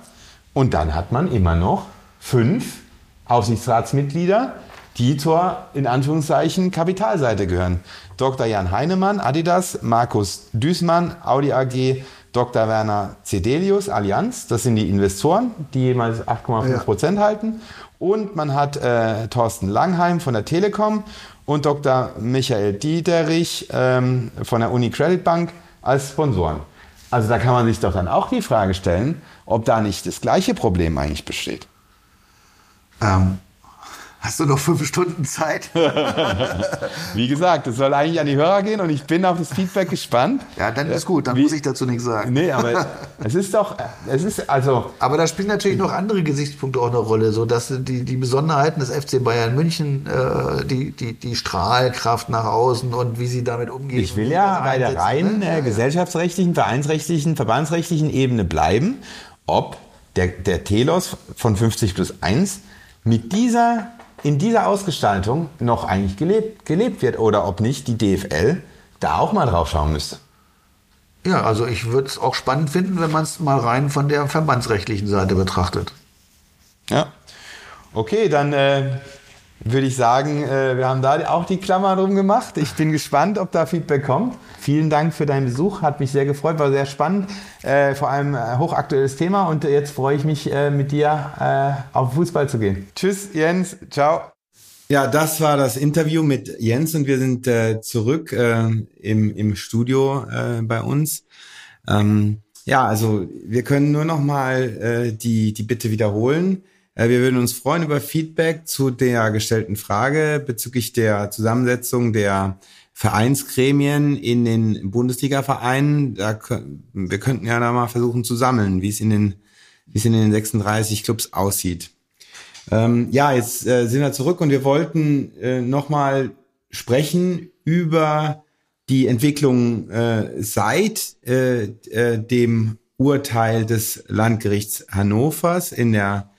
Und dann hat man immer noch fünf Aufsichtsratsmitglieder, die zur, in Anführungszeichen, Kapitalseite gehören. Dr. Jan Heinemann, Adidas, Markus Düßmann, Audi AG, Dr. Werner Cedelius, Allianz, das sind die Investoren, die jeweils 8,5 Ja. Prozent halten. Und man hat äh, Thorsten Langheim von der Telekom und Dr. Michael Dieterich ähm, von der Uni Credit Bank als Sponsoren. Also da kann man sich doch dann auch die Frage stellen, ob da nicht das gleiche Problem eigentlich besteht. Ähm, hast du noch fünf Stunden Zeit? [LAUGHS] Wie gesagt, es soll eigentlich an die Hörer gehen und ich bin auf das Feedback gespannt. Ja, dann ist gut, dann Wie- muss ich dazu nichts sagen. Nee, aber [LAUGHS] es ist doch, es ist also, Aber da spielen natürlich noch andere Gesichtspunkte auch eine Rolle, so dass die, die Besonderheiten des FC Bayern München, äh, die, die, die Strahlkraft nach außen und wie sie damit umgehen. ich will ja bei der reinen ne? äh, gesellschaftsrechtlichen, vereinsrechtlichen, verbandsrechtlichen Ebene bleiben, ob der, der Telos von 50 plus 1 mit dieser, in dieser Ausgestaltung noch eigentlich gelebt, gelebt wird oder ob nicht die DFL da auch mal drauf schauen müsste. Ja, also ich würde es auch spannend finden, wenn man es mal rein von der verbandsrechtlichen Seite betrachtet. Ja. Okay, dann äh, würde ich sagen, äh, wir haben da auch die Klammer drum gemacht. Ich bin gespannt, ob da Feedback kommt. Vielen Dank für deinen Besuch, hat mich sehr gefreut, war sehr spannend, äh, vor allem äh, hochaktuelles Thema und jetzt freue ich mich, äh, mit dir äh, auf Fußball zu gehen. Tschüss, Jens, ciao. Ja, das war das Interview mit Jens und wir sind äh, zurück im, im Studio bei uns. Ähm, ja, also wir können nur noch mal die, die Bitte wiederholen. Äh, wir würden uns freuen über Feedback zu der gestellten Frage bezüglich der Zusammensetzung der Vereinsgremien in den Bundesliga-Vereinen. Da, wir könnten ja da mal versuchen zu sammeln, wie es in den, wie es in den 36 Clubs aussieht. Ähm, ja, jetzt äh, sind wir zurück und wir wollten äh, nochmal sprechen über die Entwicklung äh, seit äh, äh, dem Urteil des Landgerichts Hannovers in der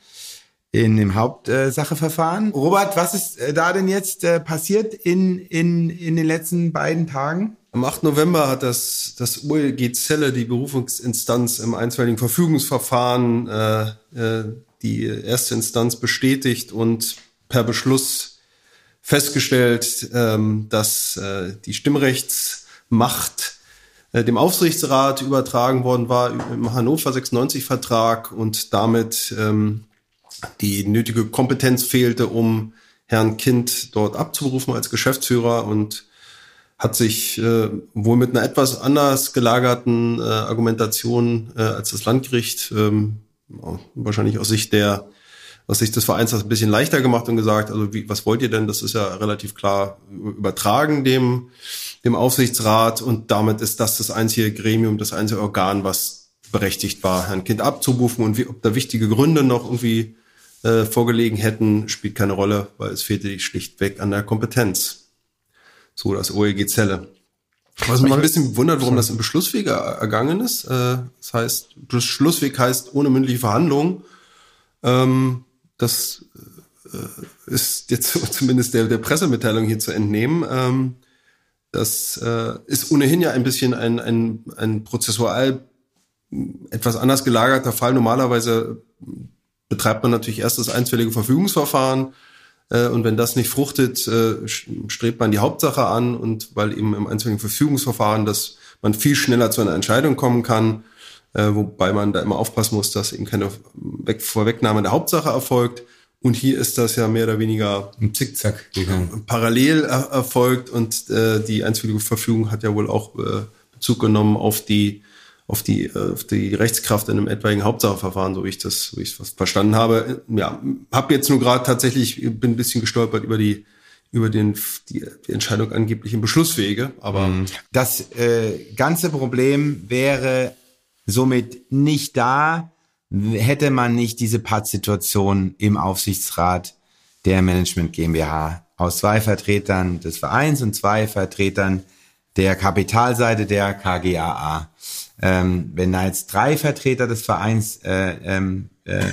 in dem Hauptsacheverfahren. Robert, was ist äh, da denn jetzt äh, passiert in, in, in den letzten beiden Tagen? Am 8. November hat das, das OLG Zelle, die Berufungsinstanz im einstweiligen Verfügungsverfahren, äh, äh, die erste Instanz bestätigt und per Beschluss festgestellt, ähm, dass äh, die Stimmrechtsmacht äh, dem Aufsichtsrat übertragen worden war im Hannover 96 Vertrag und damit ähm, die nötige Kompetenz fehlte, um Herrn Kind dort abzuberufen als Geschäftsführer und hat sich äh, wohl mit einer etwas anders gelagerten äh, Argumentation äh, als das Landgericht ähm, wahrscheinlich aus Sicht der aus Sicht des Vereins das ein bisschen leichter gemacht und gesagt, also wie, was wollt ihr denn? Das ist ja relativ klar übertragen dem dem Aufsichtsrat und damit ist das das einzige Gremium, das einzige Organ, was berechtigt war, Herrn Kind abzuberufen und wie, ob da wichtige Gründe noch irgendwie äh, vorgelegen hätten, spielt keine Rolle, weil es fehlte schlichtweg an der Kompetenz. So das OEG Zelle. Was mich ein bisschen wundert, warum das im Beschlussweg er- ergangen ist. Äh, das heißt, Beschlussweg heißt ohne mündliche Verhandlung. Ähm, das äh, ist jetzt [LAUGHS] zumindest der, der Pressemitteilung hier zu entnehmen. Ähm, das äh, ist ohnehin ja ein bisschen ein, ein, ein prozessual etwas anders gelagerter Fall. Normalerweise betreibt man natürlich erst das einstweilige Verfügungsverfahren äh, und wenn das nicht fruchtet, äh, strebt man die Hauptsache an und weil eben im einstweiligen Verfügungsverfahren, dass man viel schneller zu einer Entscheidung kommen kann, äh, wobei man da immer aufpassen muss, dass eben keine Weg Vorwegnahme der Hauptsache erfolgt. Und hier ist das ja mehr oder weniger Im Zickzack gegangen. parallel er erfolgt und äh, die einstweilige Verfügung hat ja wohl auch äh, Bezug genommen auf die auf die äh, auf die Rechtskraft in einem etwaigen Hauptsacheverfahren, so wie ich das, so wie ich das verstanden habe. Ja, habe jetzt nur gerade tatsächlich bin ein bisschen gestolpert über die über den die, die Entscheidung angeblich im Beschlusswege, aber Das äh, ganze Problem wäre somit nicht da, hätte man nicht diese Pattsituation im Aufsichtsrat der Management GmbH aus zwei Vertretern des Vereins und zwei Vertretern der Kapitalseite der KGAA. Ähm, wenn da jetzt drei Vertreter des Vereins äh, ähm, äh,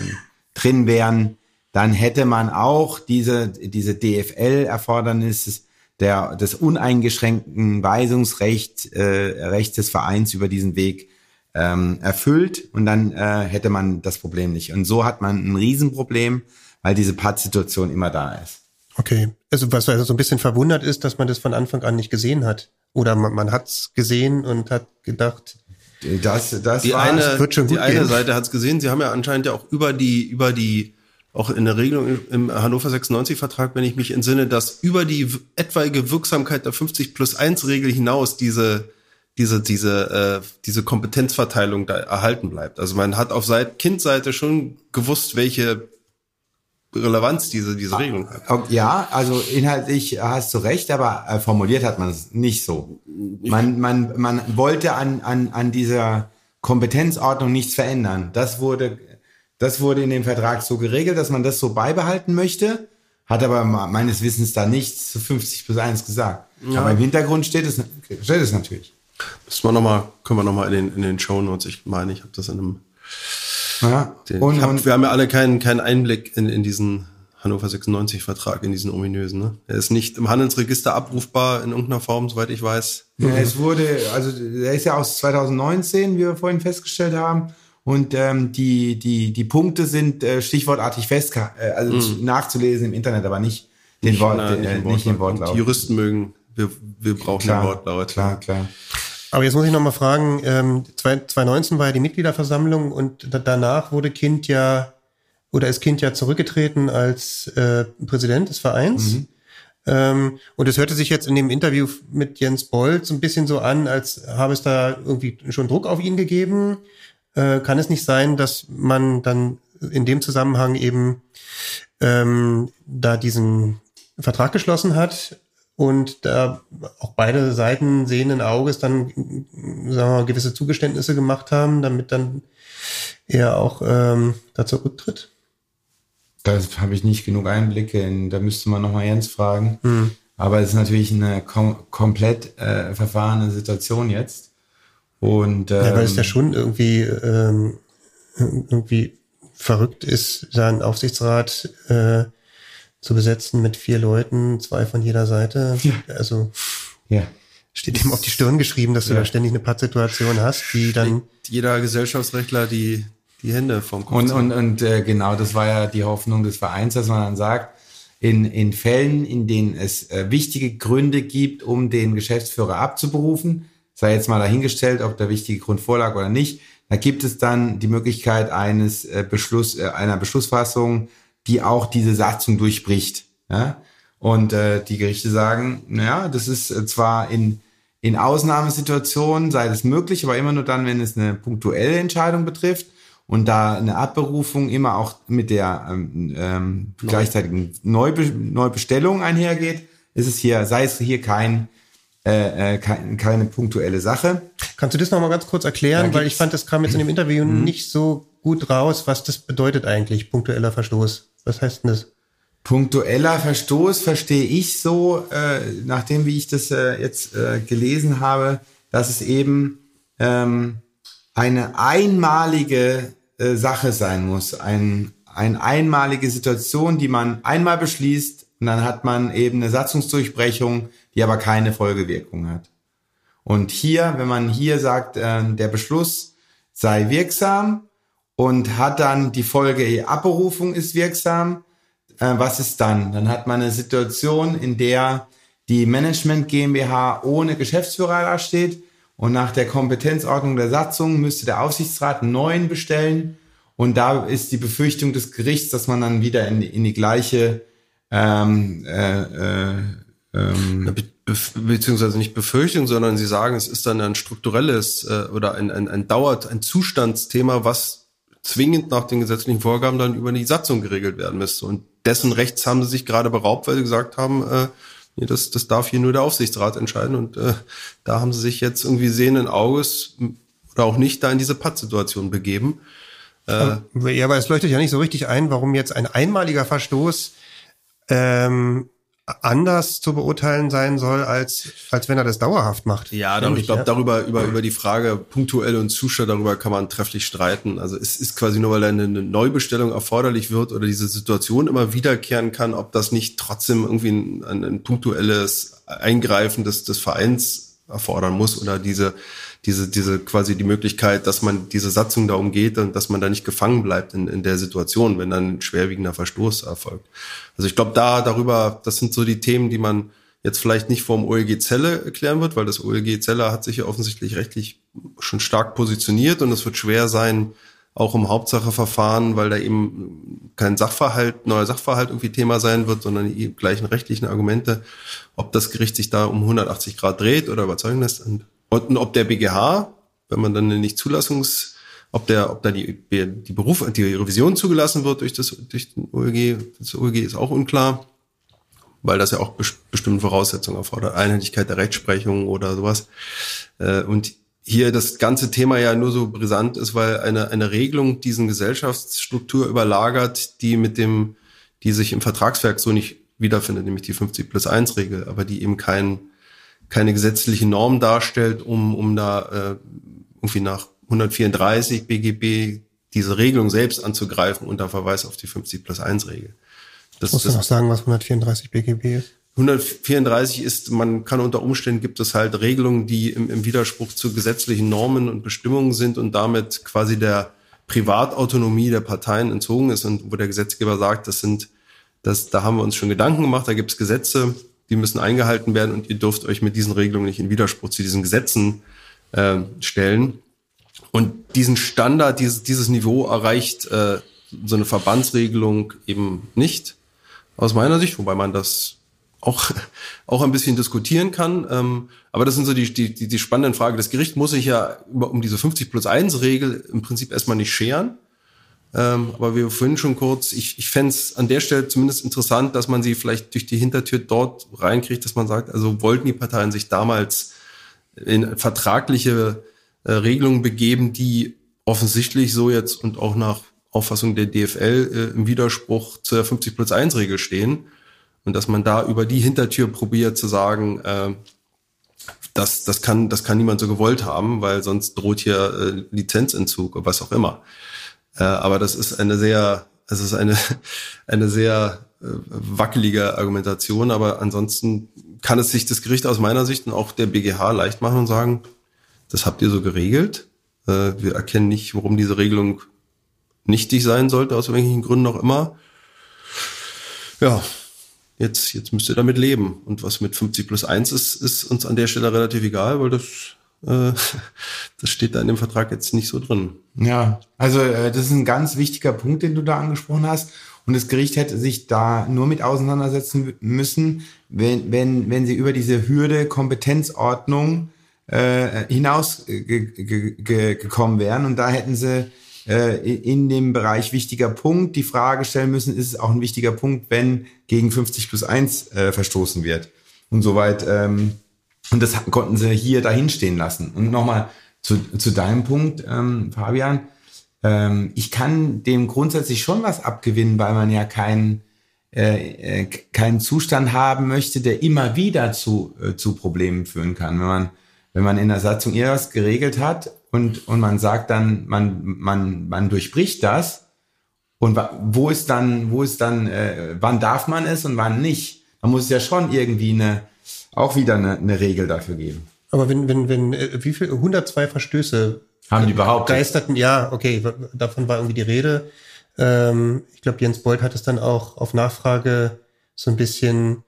drin wären, dann hätte man auch diese, diese DFL-Erfordernisse der, des uneingeschränkten Weisungsrechts äh, Rechts des Vereins über diesen Weg ähm, erfüllt und dann äh, hätte man das Problem nicht. Und so hat man ein Riesenproblem, weil diese Pattsituation immer da ist. Okay, also was also so ein bisschen verwundert ist, dass man das von Anfang an nicht gesehen hat. Oder man, man hat es gesehen und hat gedacht, das, das die eine, wird schon die gut eine gehen. Seite hat es gesehen. Sie haben ja anscheinend ja auch über die, über die, auch in der Regelung im Hannover 96 Vertrag, wenn ich mich entsinne, dass über die etwaige Wirksamkeit der 50 plus 1 Regel hinaus diese, diese, diese, äh, diese Kompetenzverteilung da erhalten bleibt. Also man hat auf Seite, Kindseite schon gewusst, welche Relevanz diese, diese Regelung hat. Ja, also inhaltlich hast du recht, aber äh, formuliert hat man es nicht so. Man, man, man wollte an, an, an dieser Kompetenzordnung nichts verändern. Das wurde, das wurde in dem Vertrag so geregelt, dass man das so beibehalten möchte, hat aber me- meines Wissens da nichts zu 50 plus 1 gesagt. Aber im Hintergrund steht es, steht es natürlich. Müssen wir noch mal, können wir nochmal in den, in den Show Notes, ich meine, ich habe das in einem Ja. Den, Und, hab, und wir haben ja alle keinen, keinen Einblick in, in diesen Hannover 96 Vertrag, in diesen ominösen. Ne? Er ist nicht im Handelsregister abrufbar in irgendeiner Form, soweit ich weiß. Ja, es wurde, also der ist ja aus 2019, wie wir vorhin festgestellt haben. Und ähm, die, die, die Punkte sind äh, stichwortartig fest, äh, also nachzulesen im Internet, aber nicht den Wort, Na, äh, nicht den Wortlaut. Die Juristen mögen, wir, wir brauchen klar, den Wortlaut. Klar, klar. Aber jetzt muss ich noch mal fragen, ähm, zwei- 2019 war ja die Mitgliederversammlung und da- danach wurde Kind ja, oder ist Kind ja zurückgetreten als äh, Präsident des Vereins. Ähm, und es hörte sich jetzt in dem Interview mit Jens Bolt so ein bisschen so an, als habe es da irgendwie schon Druck auf ihn gegeben. Äh, kann es nicht sein, dass man dann in dem Zusammenhang eben ähm, da diesen Vertrag geschlossen hat und da auch beide Seiten sehenden Auges dann sagen wir mal, gewisse Zugeständnisse gemacht haben, damit dann er auch ähm, da zurücktritt? Da habe ich nicht genug Einblicke in, da müsste man nochmal Jens fragen. Aber es ist natürlich eine kom komplett äh, verfahrene Situation jetzt. Und ähm, Ja, weil es ja schon irgendwie ähm, irgendwie verrückt ist, da einen Aufsichtsrat äh, zu besetzen mit vier Leuten, zwei von jeder Seite. Also ja. steht ihm auf die Stirn geschrieben, dass du Ja. da ständig eine Pattsituation hast, die dann Jeder Gesellschaftsrechtler die, die Hände vom Kopf. Und, und, und äh, genau, das war ja die Hoffnung des Vereins, dass man dann sagt, in, in Fällen, in denen es äh, wichtige Gründe gibt, um den Geschäftsführer abzuberufen, sei jetzt mal dahingestellt, ob der wichtige Grund vorlag oder nicht, da gibt es dann die Möglichkeit eines äh, Beschluss, äh, einer Beschlussfassung, die auch diese Satzung durchbricht. Ja? Und äh, die Gerichte sagen, naja, das ist äh, zwar in, in Ausnahmesituationen sei das möglich, aber immer nur dann, wenn es eine punktuelle Entscheidung betrifft und da eine Abberufung immer auch mit der ähm, ähm, gleichzeitigen Neube Neubestellung einhergeht, ist es hier, sei es hier kein, äh, äh, kein, keine punktuelle Sache. Kannst du das noch mal ganz kurz erklären? Weil ich fand, das kam jetzt in dem [LAUGHS] Interview nicht so gut raus, was das bedeutet eigentlich, punktueller Verstoß. Was heißt denn das? Punktueller Verstoß verstehe ich so, äh, nachdem wie ich das äh, jetzt äh, gelesen habe, dass es eben ähm, eine einmalige äh, Sache sein muss, ein, eine einmalige Situation, die man einmal beschließt und dann hat man eben eine Satzungsdurchbrechung, die aber keine Folgewirkung hat. Und hier, wenn man hier sagt, äh, der Beschluss sei wirksam und hat dann die Folge, Abberufung ist wirksam, äh, was ist dann? Dann hat man eine Situation, in der die Management GmbH ohne Geschäftsführer dasteht und nach der Kompetenzordnung der Satzung müsste der Aufsichtsrat einen neuen bestellen und da ist die Befürchtung des Gerichts, dass man dann wieder in, die- in die gleiche ähm, äh, äh, ähm, be- beziehungsweise nicht Befürchtung, sondern sie sagen, es ist dann ein strukturelles äh, oder ein, ein, ein Dauert, ein Zustandsthema, was zwingend nach den gesetzlichen Vorgaben dann über die Satzung geregelt werden müsste. Und dessen Rechts haben sie sich gerade beraubt, weil sie gesagt haben, äh, nee, das, das darf hier nur der Aufsichtsrat entscheiden. Und äh, da haben sie sich jetzt irgendwie sehenden Auges oder auch nicht da in diese Pattsituation begeben. Äh, Ja, aber es leuchtet ja nicht so richtig ein, warum jetzt ein einmaliger Verstoß ähm, anders zu beurteilen sein soll, als, als wenn er das dauerhaft macht. Ja, darüber, ich glaube, darüber, über, über die Frage punktuell und Zuschauer, darüber kann man trefflich streiten. Also es ist quasi nur, weil eine, Neubestellung erforderlich wird oder diese Situation immer wiederkehren kann, ob das nicht trotzdem irgendwie ein, ein, ein punktuelles Eingreifen des, des Vereins erfordern muss oder diese, diese, diese quasi die Möglichkeit, dass man diese Satzung da umgeht und dass man da nicht gefangen bleibt in, in der Situation, wenn dann ein schwerwiegender Verstoß erfolgt. Also ich glaube, da darüber, das sind so die Themen, die man jetzt vielleicht nicht vom OLG Zelle erklären wird, weil das OLG Zelle hat sich ja offensichtlich rechtlich schon stark positioniert und es wird schwer sein, auch im Hauptsacheverfahren, weil da eben kein Sachverhalt, neuer Sachverhalt irgendwie Thema sein wird, sondern die gleichen rechtlichen Argumente, ob das Gericht sich da um 180 Grad dreht oder überzeugen lässt. Und und ob der BGH, wenn man dann nicht Zulassungs, ob der, ob da die, die Beruf, die Revision zugelassen wird durch das, durch den OEG, das OEG ist auch unklar, weil das ja auch bestimmte Voraussetzungen erfordert, Einheitlichkeit der Rechtsprechung oder sowas. Äh, und hier das ganze Thema ja nur so brisant ist, weil eine, eine Regelung diesen Gesellschaftsstruktur überlagert, die mit dem, die sich im Vertragswerk so nicht wiederfindet, nämlich die 50 plus 1 Regel, aber die eben kein, keine gesetzliche Norm darstellt, um, um da äh, irgendwie nach 134 BGB diese Regelung selbst anzugreifen unter Verweis auf die 50 plus 1 Regel. Das, Musst du noch sagen, was 134 BGB ist? 134 ist, man kann unter Umständen gibt es halt Regelungen, die im, im Widerspruch zu gesetzlichen Normen und Bestimmungen sind und damit quasi der Privatautonomie der Parteien entzogen ist und wo der Gesetzgeber sagt, das sind, das, da haben wir uns schon Gedanken gemacht, da gibt es Gesetze, die müssen eingehalten werden und ihr dürft euch mit diesen Regelungen nicht in Widerspruch zu diesen Gesetzen äh, stellen. Und diesen Standard, dieses, dieses Niveau erreicht äh, so eine Verbandsregelung eben nicht, aus meiner Sicht, wobei man das auch, [LAUGHS] auch ein bisschen diskutieren kann. Ähm, aber das sind so die, die, die, die spannenden Fragen. Das Gericht muss sich ja um diese 50 plus 1 Regel im Prinzip erstmal nicht scheren. Ähm, aber wie vorhin schon kurz, ich, ich fände es an der Stelle zumindest interessant, dass man sie vielleicht durch die Hintertür dort reinkriegt, dass man sagt, also wollten die Parteien sich damals in vertragliche äh, Regelungen begeben, die offensichtlich so jetzt und auch nach Auffassung der DFL äh, im Widerspruch zur 50 plus 1 Regel stehen. Und dass man da über die Hintertür probiert zu sagen, äh, das, das, kann, das kann niemand so gewollt haben, weil sonst droht hier äh, Lizenzentzug oder was auch immer. Äh, aber das ist eine sehr, es ist eine, [LAUGHS] eine sehr äh, wackelige Argumentation. Aber ansonsten kann es sich das Gericht aus meiner Sicht und auch der BGH leicht machen und sagen, das habt ihr so geregelt. Äh, wir erkennen nicht, warum diese Regelung nichtig sein sollte, aus welchen Gründen auch immer. Ja, jetzt, jetzt müsst ihr damit leben. Und was mit 50 plus 1 ist, ist uns an der Stelle relativ egal, weil das das steht da in dem Vertrag jetzt nicht so drin. Ja, also äh, das ist ein ganz wichtiger Punkt, den du da angesprochen hast. Und das Gericht hätte sich da nur mit auseinandersetzen müssen, wenn, wenn, wenn sie über diese Hürde Kompetenzordnung äh, hinaus ge ge ge gekommen wären. Und da hätten sie äh, in dem Bereich wichtiger Punkt die Frage stellen müssen, ist es auch ein wichtiger Punkt, wenn gegen 50 plus 1 äh, verstoßen wird. Und soweit ähm, und das konnten sie hier dahin stehen lassen. Und nochmal zu, zu deinem Punkt, ähm, Fabian. Ähm, ich kann dem grundsätzlich schon was abgewinnen, weil man ja keinen äh, äh, keinen Zustand haben möchte, der immer wieder zu, äh, zu Problemen führen kann. Wenn man, wenn man in der Satzung irgendwas geregelt hat und, und man sagt dann, man, man, man durchbricht das, und wo ist dann, wo ist dann, äh, wann darf man es und wann nicht? Man muss ja schon irgendwie eine, auch wieder eine, eine Regel dafür geben. Aber wenn, wenn, wenn, äh, wie viel, 102 Verstöße haben die überhaupt? Geisterten, ja, okay, davon war irgendwie die Rede. Ähm, ich glaube, Jens Beuth hat es dann auch auf Nachfrage so ein bisschen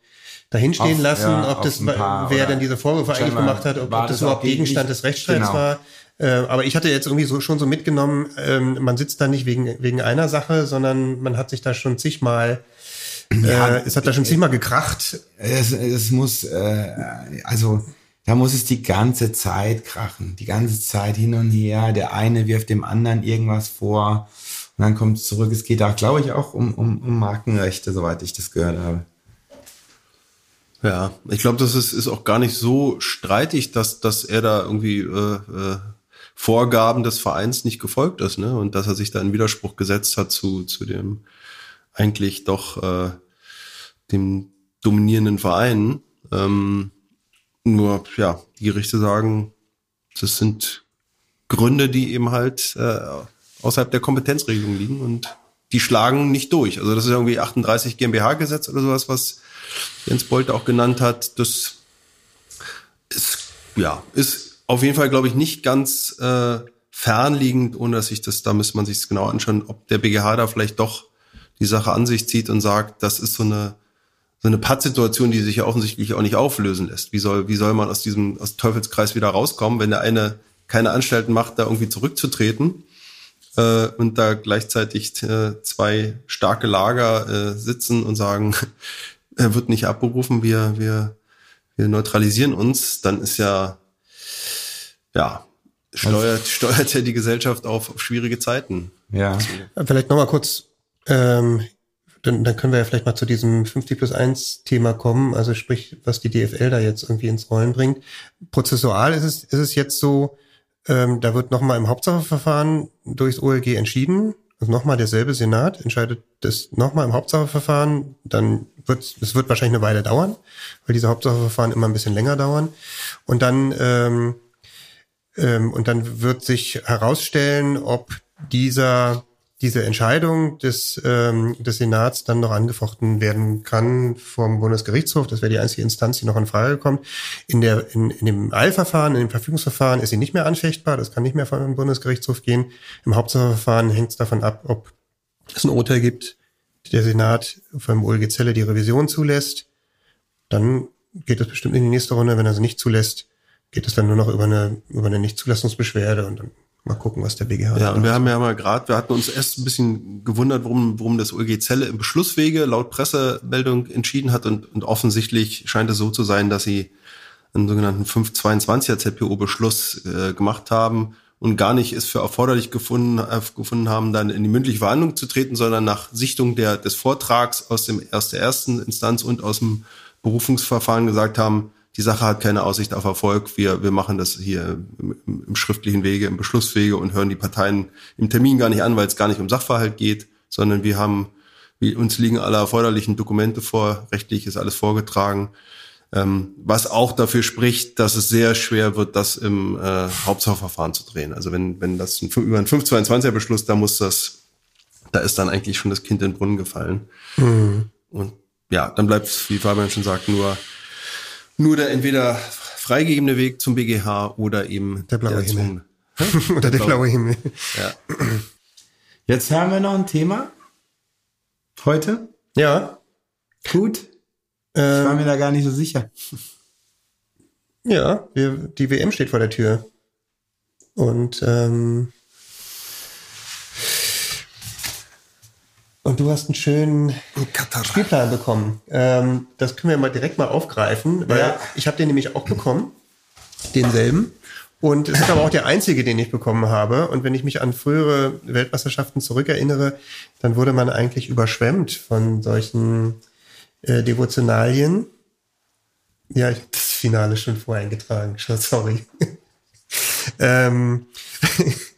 dahinstehen auf, lassen, ja, ob das, wer denn diese Vorwürfe eigentlich gemacht hat, ob, ob das überhaupt Gegenstand des Rechtsstreits genau. war. Äh, aber ich hatte jetzt irgendwie so schon so mitgenommen, ähm, man sitzt da nicht wegen, wegen einer Sache, sondern man hat sich da schon zigmal ja, äh, es hat da schon zigmal gekracht. Es, es muss, äh, also da muss es die ganze Zeit krachen, die ganze Zeit hin und her. Der eine wirft dem anderen irgendwas vor und dann kommt es zurück. Es geht auch, glaube ich, auch um, um, um Markenrechte, soweit ich das gehört habe. Ja, ich glaube, das ist, ist auch gar nicht so streitig, dass, dass er da irgendwie äh, äh, Vorgaben des Vereins nicht gefolgt ist, ne? Und dass er sich da in Widerspruch gesetzt hat zu, zu dem eigentlich doch äh, dem dominierenden Vereinen. Ähm, nur, ja, die Gerichte sagen, das sind Gründe, die eben halt äh, außerhalb der Kompetenzregelung liegen und die schlagen nicht durch. Also das ist irgendwie 38 GmbH-Gesetz oder sowas, was Jens Bolte auch genannt hat. Das ist, ja, ist auf jeden Fall, glaube ich, nicht ganz äh, fernliegend, ohne dass ich das, da müsste man sich genau anschauen, ob der BGH da vielleicht doch die Sache an sich zieht und sagt, das ist so eine so eine Pattsituation, die sich ja offensichtlich auch nicht auflösen lässt. Wie soll, wie soll man aus diesem aus Teufelskreis wieder rauskommen, wenn der eine keine Anstalten macht, da irgendwie zurückzutreten äh, und da gleichzeitig äh, zwei starke Lager äh, sitzen und sagen, [LAUGHS] er wird nicht abberufen, wir, wir, wir neutralisieren uns, dann ist ja, ja, steuert, steuert ja die Gesellschaft auf, auf schwierige Zeiten. Ja. Vielleicht nochmal kurz, ähm, dann, dann können wir ja vielleicht mal zu diesem 50 plus 1 Thema kommen, also sprich, was die DFL da jetzt irgendwie ins Rollen bringt. Prozessual ist es, ist es jetzt so, ähm, da wird nochmal im Hauptsacheverfahren durchs OLG entschieden. Also nochmal derselbe Senat entscheidet das nochmal im Hauptsacheverfahren. Dann wird es wird wahrscheinlich eine Weile dauern, weil diese Hauptsacheverfahren immer ein bisschen länger dauern. Und dann ähm, ähm, und dann wird sich herausstellen, ob dieser diese Entscheidung des, ähm, des Senats dann noch angefochten werden kann vom Bundesgerichtshof. Das wäre die einzige Instanz, die noch in Frage kommt. In, der, in, in dem Eilverfahren, in dem Verfügungsverfahren ist sie nicht mehr anfechtbar. Das kann nicht mehr vom Bundesgerichtshof gehen. Im Hauptsacheverfahren hängt es davon ab, ob es ein Urteil gibt, der Senat vom OLG Zelle die Revision zulässt. Dann geht es bestimmt in die nächste Runde. Wenn er sie nicht zulässt, geht es dann nur noch über eine, über eine Nichtzulassungsbeschwerde und dann Mal gucken, was der BGH Ja, und wir haben ja mal gerade, wir hatten uns erst ein bisschen gewundert, warum, warum das OLG Zelle im Beschlusswege laut Pressemeldung entschieden hat und, und offensichtlich scheint es so zu sein, dass sie einen sogenannten 522er ZPO-Beschluss äh, gemacht haben und gar nicht es für erforderlich gefunden, äh, gefunden haben, dann in die mündliche Verhandlung zu treten, sondern nach Sichtung der, des Vortrags aus dem aus ersten Instanz und aus dem Berufungsverfahren gesagt haben, die Sache hat keine Aussicht auf Erfolg. Wir, wir machen das hier im, im schriftlichen Wege, im Beschlusswege und hören die Parteien im Termin gar nicht an, weil es gar nicht um Sachverhalt geht, sondern wir haben, wir, uns liegen alle erforderlichen Dokumente vor, rechtlich ist alles vorgetragen. Ähm, was auch dafür spricht, dass es sehr schwer wird, das im äh, Hauptsacheverfahren zu drehen. Also wenn, wenn das ein, über einen 522er Beschluss, da muss das, da ist dann eigentlich schon das Kind in den Brunnen gefallen. Mhm. Und ja, dann bleibt, wie Fabian schon sagt, nur nur der entweder freigegebene Weg zum BGH oder eben der blaue der Himmel. [LAUGHS] oder der blaue Himmel. Ja. Jetzt haben wir noch ein Thema. Heute? Ja. Gut. Ich war mir da gar nicht so sicher. Ja, wir, die WM steht vor der Tür. Und ähm, Und du hast einen schönen Spielplan bekommen. Ähm, das können wir mal direkt mal aufgreifen, weil ja. ich habe den nämlich auch bekommen, denselben. Und es ist aber auch der einzige, den ich bekommen habe. Und wenn ich mich an frühere Weltmeisterschaften zurückerinnere, dann wurde man eigentlich überschwemmt von solchen äh, Devotionalien. Ja, ich habe das Finale schon voreingetragen. Sorry. [LAUGHS] ähm, [LAUGHS]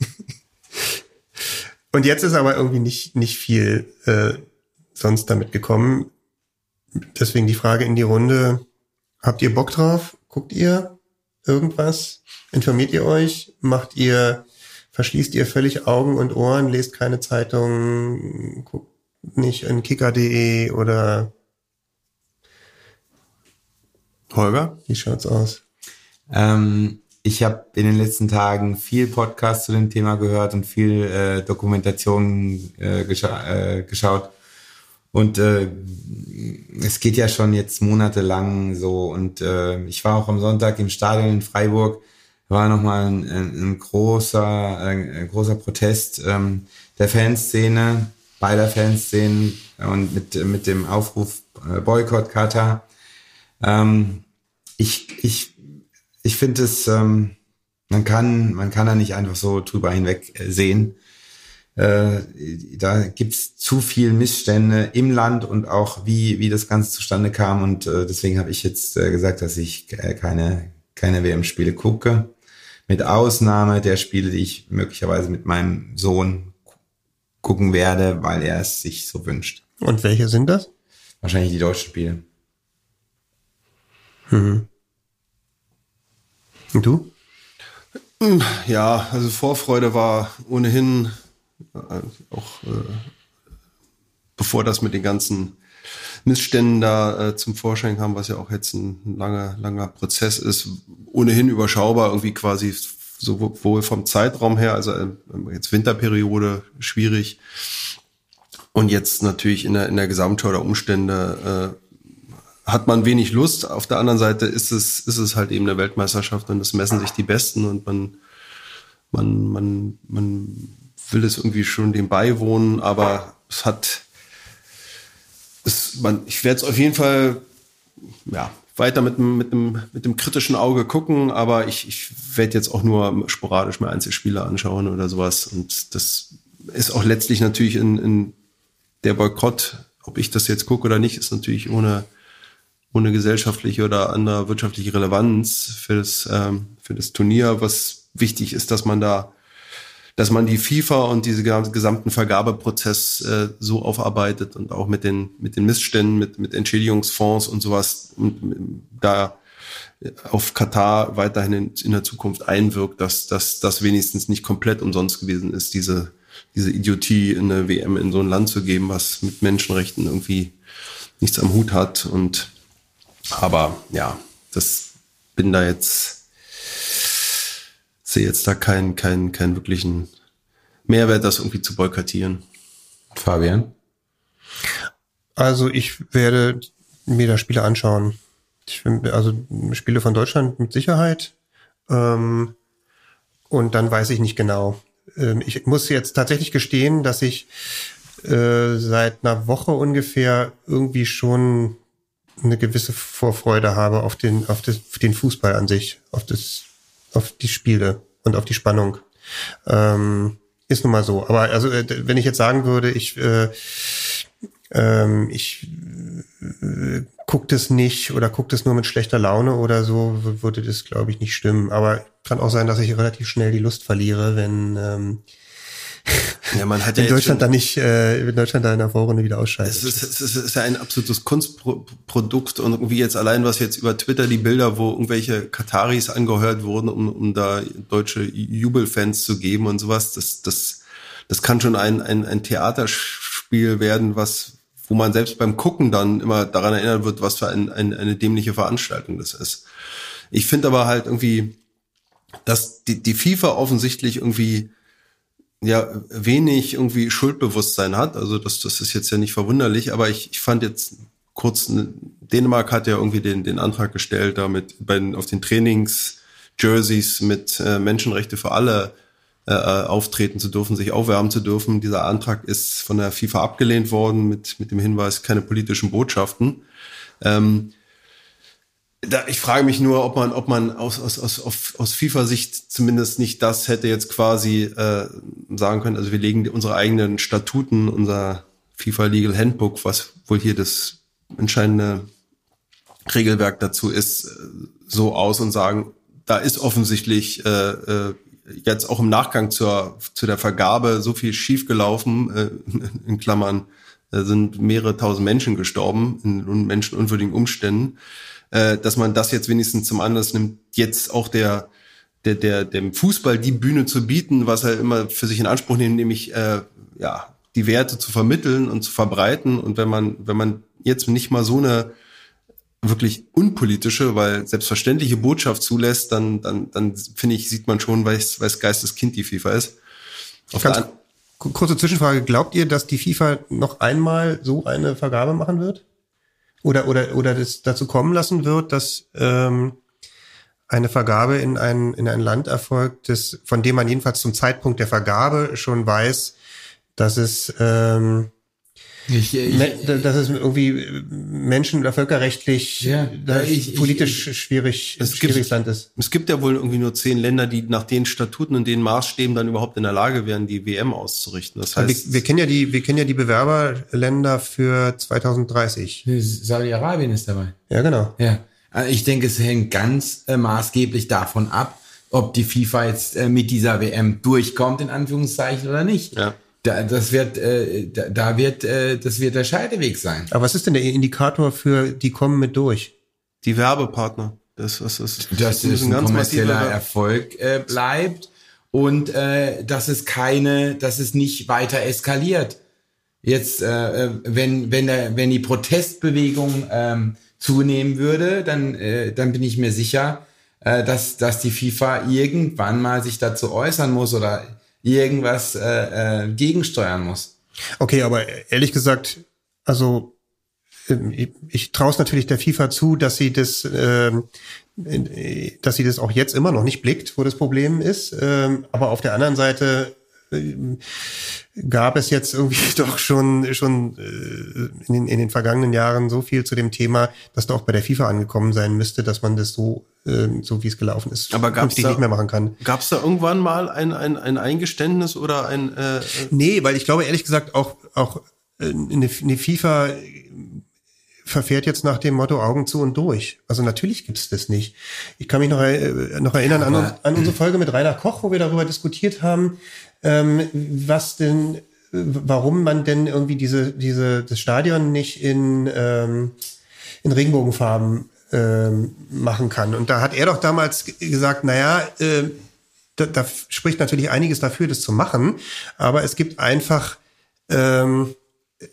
und jetzt ist aber irgendwie nicht, nicht viel äh, sonst damit gekommen. Deswegen die Frage in die Runde. Habt ihr Bock drauf? Guckt ihr irgendwas? Informiert ihr euch? Macht ihr, verschließt ihr völlig Augen und Ohren, lest keine Zeitung, guckt nicht in kicker.de oder Holger? Wie schaut's aus? Ähm, ich habe in den letzten Tagen viel Podcast zu dem Thema gehört und viel äh, Dokumentation äh, gescha äh, geschaut. Und äh, es geht ja schon jetzt monatelang so. Und äh, ich war auch am Sonntag im Stadion in Freiburg. War nochmal ein, ein großer, ein großer Protest ähm, der Fanszene, beider Fanszenen und mit, mit dem Aufruf äh, Boykott Katar. Ähm, ich, ich ich finde es, ähm, man kann, man kann da nicht einfach so drüber hinweg äh, sehen. Äh, da gibt's zu viel Missstände im Land und auch wie, wie das Ganze zustande kam. Und äh, deswegen habe ich jetzt äh, gesagt, dass ich äh, keine, keine WM-Spiele gucke. Mit Ausnahme der Spiele, die ich möglicherweise mit meinem Sohn gucken werde, weil er es sich so wünscht. Und welche sind das? Wahrscheinlich die deutschen Spiele. Mhm. Und du? Ja, also Vorfreude war ohnehin äh, auch äh, bevor das mit den ganzen Missständen da äh, zum Vorschein kam, was ja auch jetzt ein langer, langer Prozess ist, ohnehin überschaubar, irgendwie quasi sowohl vom Zeitraum her, also äh, jetzt Winterperiode schwierig und jetzt natürlich in der, in der Gesamtschau der Umstände äh, hat man wenig Lust. Auf der anderen Seite ist es, ist es halt eben eine Weltmeisterschaft und es messen sich die Besten und man, man, man, man will es irgendwie schon dem beiwohnen, aber es hat, es, man, ich werde es auf jeden Fall, ja, weiter mit, dem- mit, dem, mit dem kritischen Auge gucken, aber ich, ich werde jetzt auch nur sporadisch mir Einzelspiele anschauen oder sowas. Und das ist auch letztlich natürlich in, in der Boykott, ob ich das jetzt gucke oder nicht, ist natürlich ohne, ohne gesellschaftliche oder andere wirtschaftliche Relevanz für das, ähm, für das Turnier, was wichtig ist, dass man da dass man die FIFA und diese gam- gesamten Vergabeprozess äh, so aufarbeitet und auch mit den mit den Missständen, mit mit Entschädigungsfonds und sowas und ähm, da auf Katar weiterhin in, in der Zukunft einwirkt, dass dass das wenigstens nicht komplett umsonst gewesen ist, diese diese Idiotie in eine WM in so ein Land zu geben, was mit Menschenrechten irgendwie nichts am Hut hat und aber ja, das bin da jetzt sehe jetzt da keinen keinen keinen wirklichen Mehrwert, das irgendwie zu boykottieren. Fabian? Also ich werde mir da Spiele anschauen. Ich, bin- also Spiele von Deutschland mit Sicherheit. Ähm, und dann weiß ich nicht genau. Ähm, ich muss jetzt tatsächlich gestehen, dass ich äh, seit einer Woche ungefähr irgendwie schon eine gewisse Vorfreude habe auf den, auf, das, auf den Fußball an sich, auf das, auf die Spiele und auf die Spannung. Ähm, ist nun mal so. Aber also, äh, wenn ich jetzt sagen würde, ich, äh, ähm, ich äh, guck das nicht oder guck das nur mit schlechter Laune oder so, würde das, glaube ich, nicht stimmen. Aber kann auch sein, dass ich relativ schnell die Lust verliere, wenn ähm, [LAUGHS] Ja, man hat in ja Deutschland dann nicht, äh, wenn Deutschland da in der Vorrunde wieder ausscheidet. Es ist, es ist, es ist ja ein absolutes Kunstprodukt und irgendwie jetzt allein was jetzt über Twitter die Bilder, wo irgendwelche Kataris angehört wurden, um, um da deutsche Jubelfans zu geben und sowas, das, das, das kann schon ein, ein, ein Theaterspiel werden, was, wo man selbst beim Gucken dann immer daran erinnert wird, was für ein, ein, eine dämliche Veranstaltung das ist. Ich finde aber halt irgendwie, dass die, die FIFA offensichtlich irgendwie ja wenig irgendwie Schuldbewusstsein hat. Also das, das ist jetzt ja nicht verwunderlich, aber ich, ich fand jetzt kurz, ne, Dänemark hat ja irgendwie den, den Antrag gestellt, damit bei auf den Trainings-Jerseys mit äh, Menschenrechte für alle äh, äh, auftreten zu dürfen, sich aufwärmen zu dürfen. Dieser Antrag ist von der FIFA abgelehnt worden mit, mit dem Hinweis, keine politischen Botschaften. Ähm, da, ich frage mich nur, ob man, ob man aus, aus, aus, aus, FIFA-Sicht zumindest nicht das hätte jetzt quasi äh, sagen können. Also wir legen unsere eigenen Statuten, unser FIFA Legal Handbook, was wohl hier das entscheidende Regelwerk dazu ist, äh, so aus und sagen, da ist offensichtlich äh, äh, jetzt auch im Nachgang zur, zu der Vergabe so viel schiefgelaufen, äh, [LAUGHS] in Klammern, äh, sind mehrere tausend Menschen gestorben in un- menschenunwürdigen Umständen, äh, dass man das jetzt wenigstens zum Anlass nimmt, jetzt auch der, der, der, dem Fußball die Bühne zu bieten, was er immer für sich in Anspruch nimmt, nämlich äh, ja, die Werte zu vermitteln und zu verbreiten. Und wenn man, wenn man jetzt nicht mal so eine wirklich unpolitische, weil selbstverständliche Botschaft zulässt, dann, dann, dann finde ich, sieht man schon, weiß, weiß Geisteskind die FIFA ist. Auf Ganz kurze Zwischenfrage. Glaubt ihr, dass die FIFA noch einmal so eine Vergabe machen wird? Oder, oder, oder das dazu kommen lassen wird, dass ähm, eine Vergabe in ein, in ein Land erfolgt, das, von dem man jedenfalls zum Zeitpunkt der Vergabe schon weiß, dass es, ähm, Ich, ich, me- dass es irgendwie äh, menschen- oder völkerrechtlich Ja, ich- ich- politisch schwierig, Es gibt- schwieriges Land ist. Es gibt ja wohl irgendwie nur zehn Länder, die nach den Statuten und den Maßstäben dann überhaupt in der Lage wären, die WM auszurichten. Das wir, heißt, wir kennen ja die, wir kennen ja die Bewerberländer für 2030. Saudi-Arabien ist dabei. Ja, genau. Ja, also ich denke, es hängt ganz äh, maßgeblich davon ab, ob die FIFA jetzt äh, mit dieser WM durchkommt, in Anführungszeichen, oder nicht. Ja. Da, das wird, äh, da, da wird, äh, das wird der Scheideweg sein. Aber was ist denn der Indikator für, die kommen mit durch? die Werbepartner. Das, das, das, dass es ein, kommerzieller Erfolg äh, bleibt und äh, dass es keine, dass es nicht weiter eskaliert. Jetzt, äh, wenn wenn der, wenn die Protestbewegung ähm, zunehmen würde, dann äh, dann bin ich mir sicher, äh, dass dass die FIFA irgendwann mal sich dazu äußern muss oder irgendwas äh, äh, gegensteuern muss. Okay, aber ehrlich gesagt, also ähm, ich, ich traue es natürlich der FIFA zu, dass sie das, ähm, dass sie das auch jetzt immer noch nicht blickt, wo das Problem ist. Ähm, aber auf der anderen Seite gab es jetzt irgendwie [LAUGHS] doch schon schon äh, in, den, in den vergangenen Jahren so viel zu dem Thema, dass da auch bei der FIFA angekommen sein müsste, dass man das so ähm, so wie es gelaufen ist, aber gab's da, nicht mehr machen kann. Gab es da irgendwann mal ein, ein, ein Eingeständnis oder ein? Äh, nee, weil ich glaube ehrlich gesagt auch auch äh, eine, eine FIFA verfährt jetzt nach dem Motto Augen zu und durch. Also natürlich gibt's das nicht. Ich kann mich noch, äh, noch erinnern an, an, unsere Folge mit Rainer Koch, wo wir darüber diskutiert haben, ähm, was denn, warum man denn irgendwie diese, diese, das Stadion nicht in, ähm, in Regenbogenfarben ähm, machen kann. Und da hat er doch damals gesagt, naja, äh, da, da spricht natürlich einiges dafür, das zu machen, aber es gibt einfach ähm,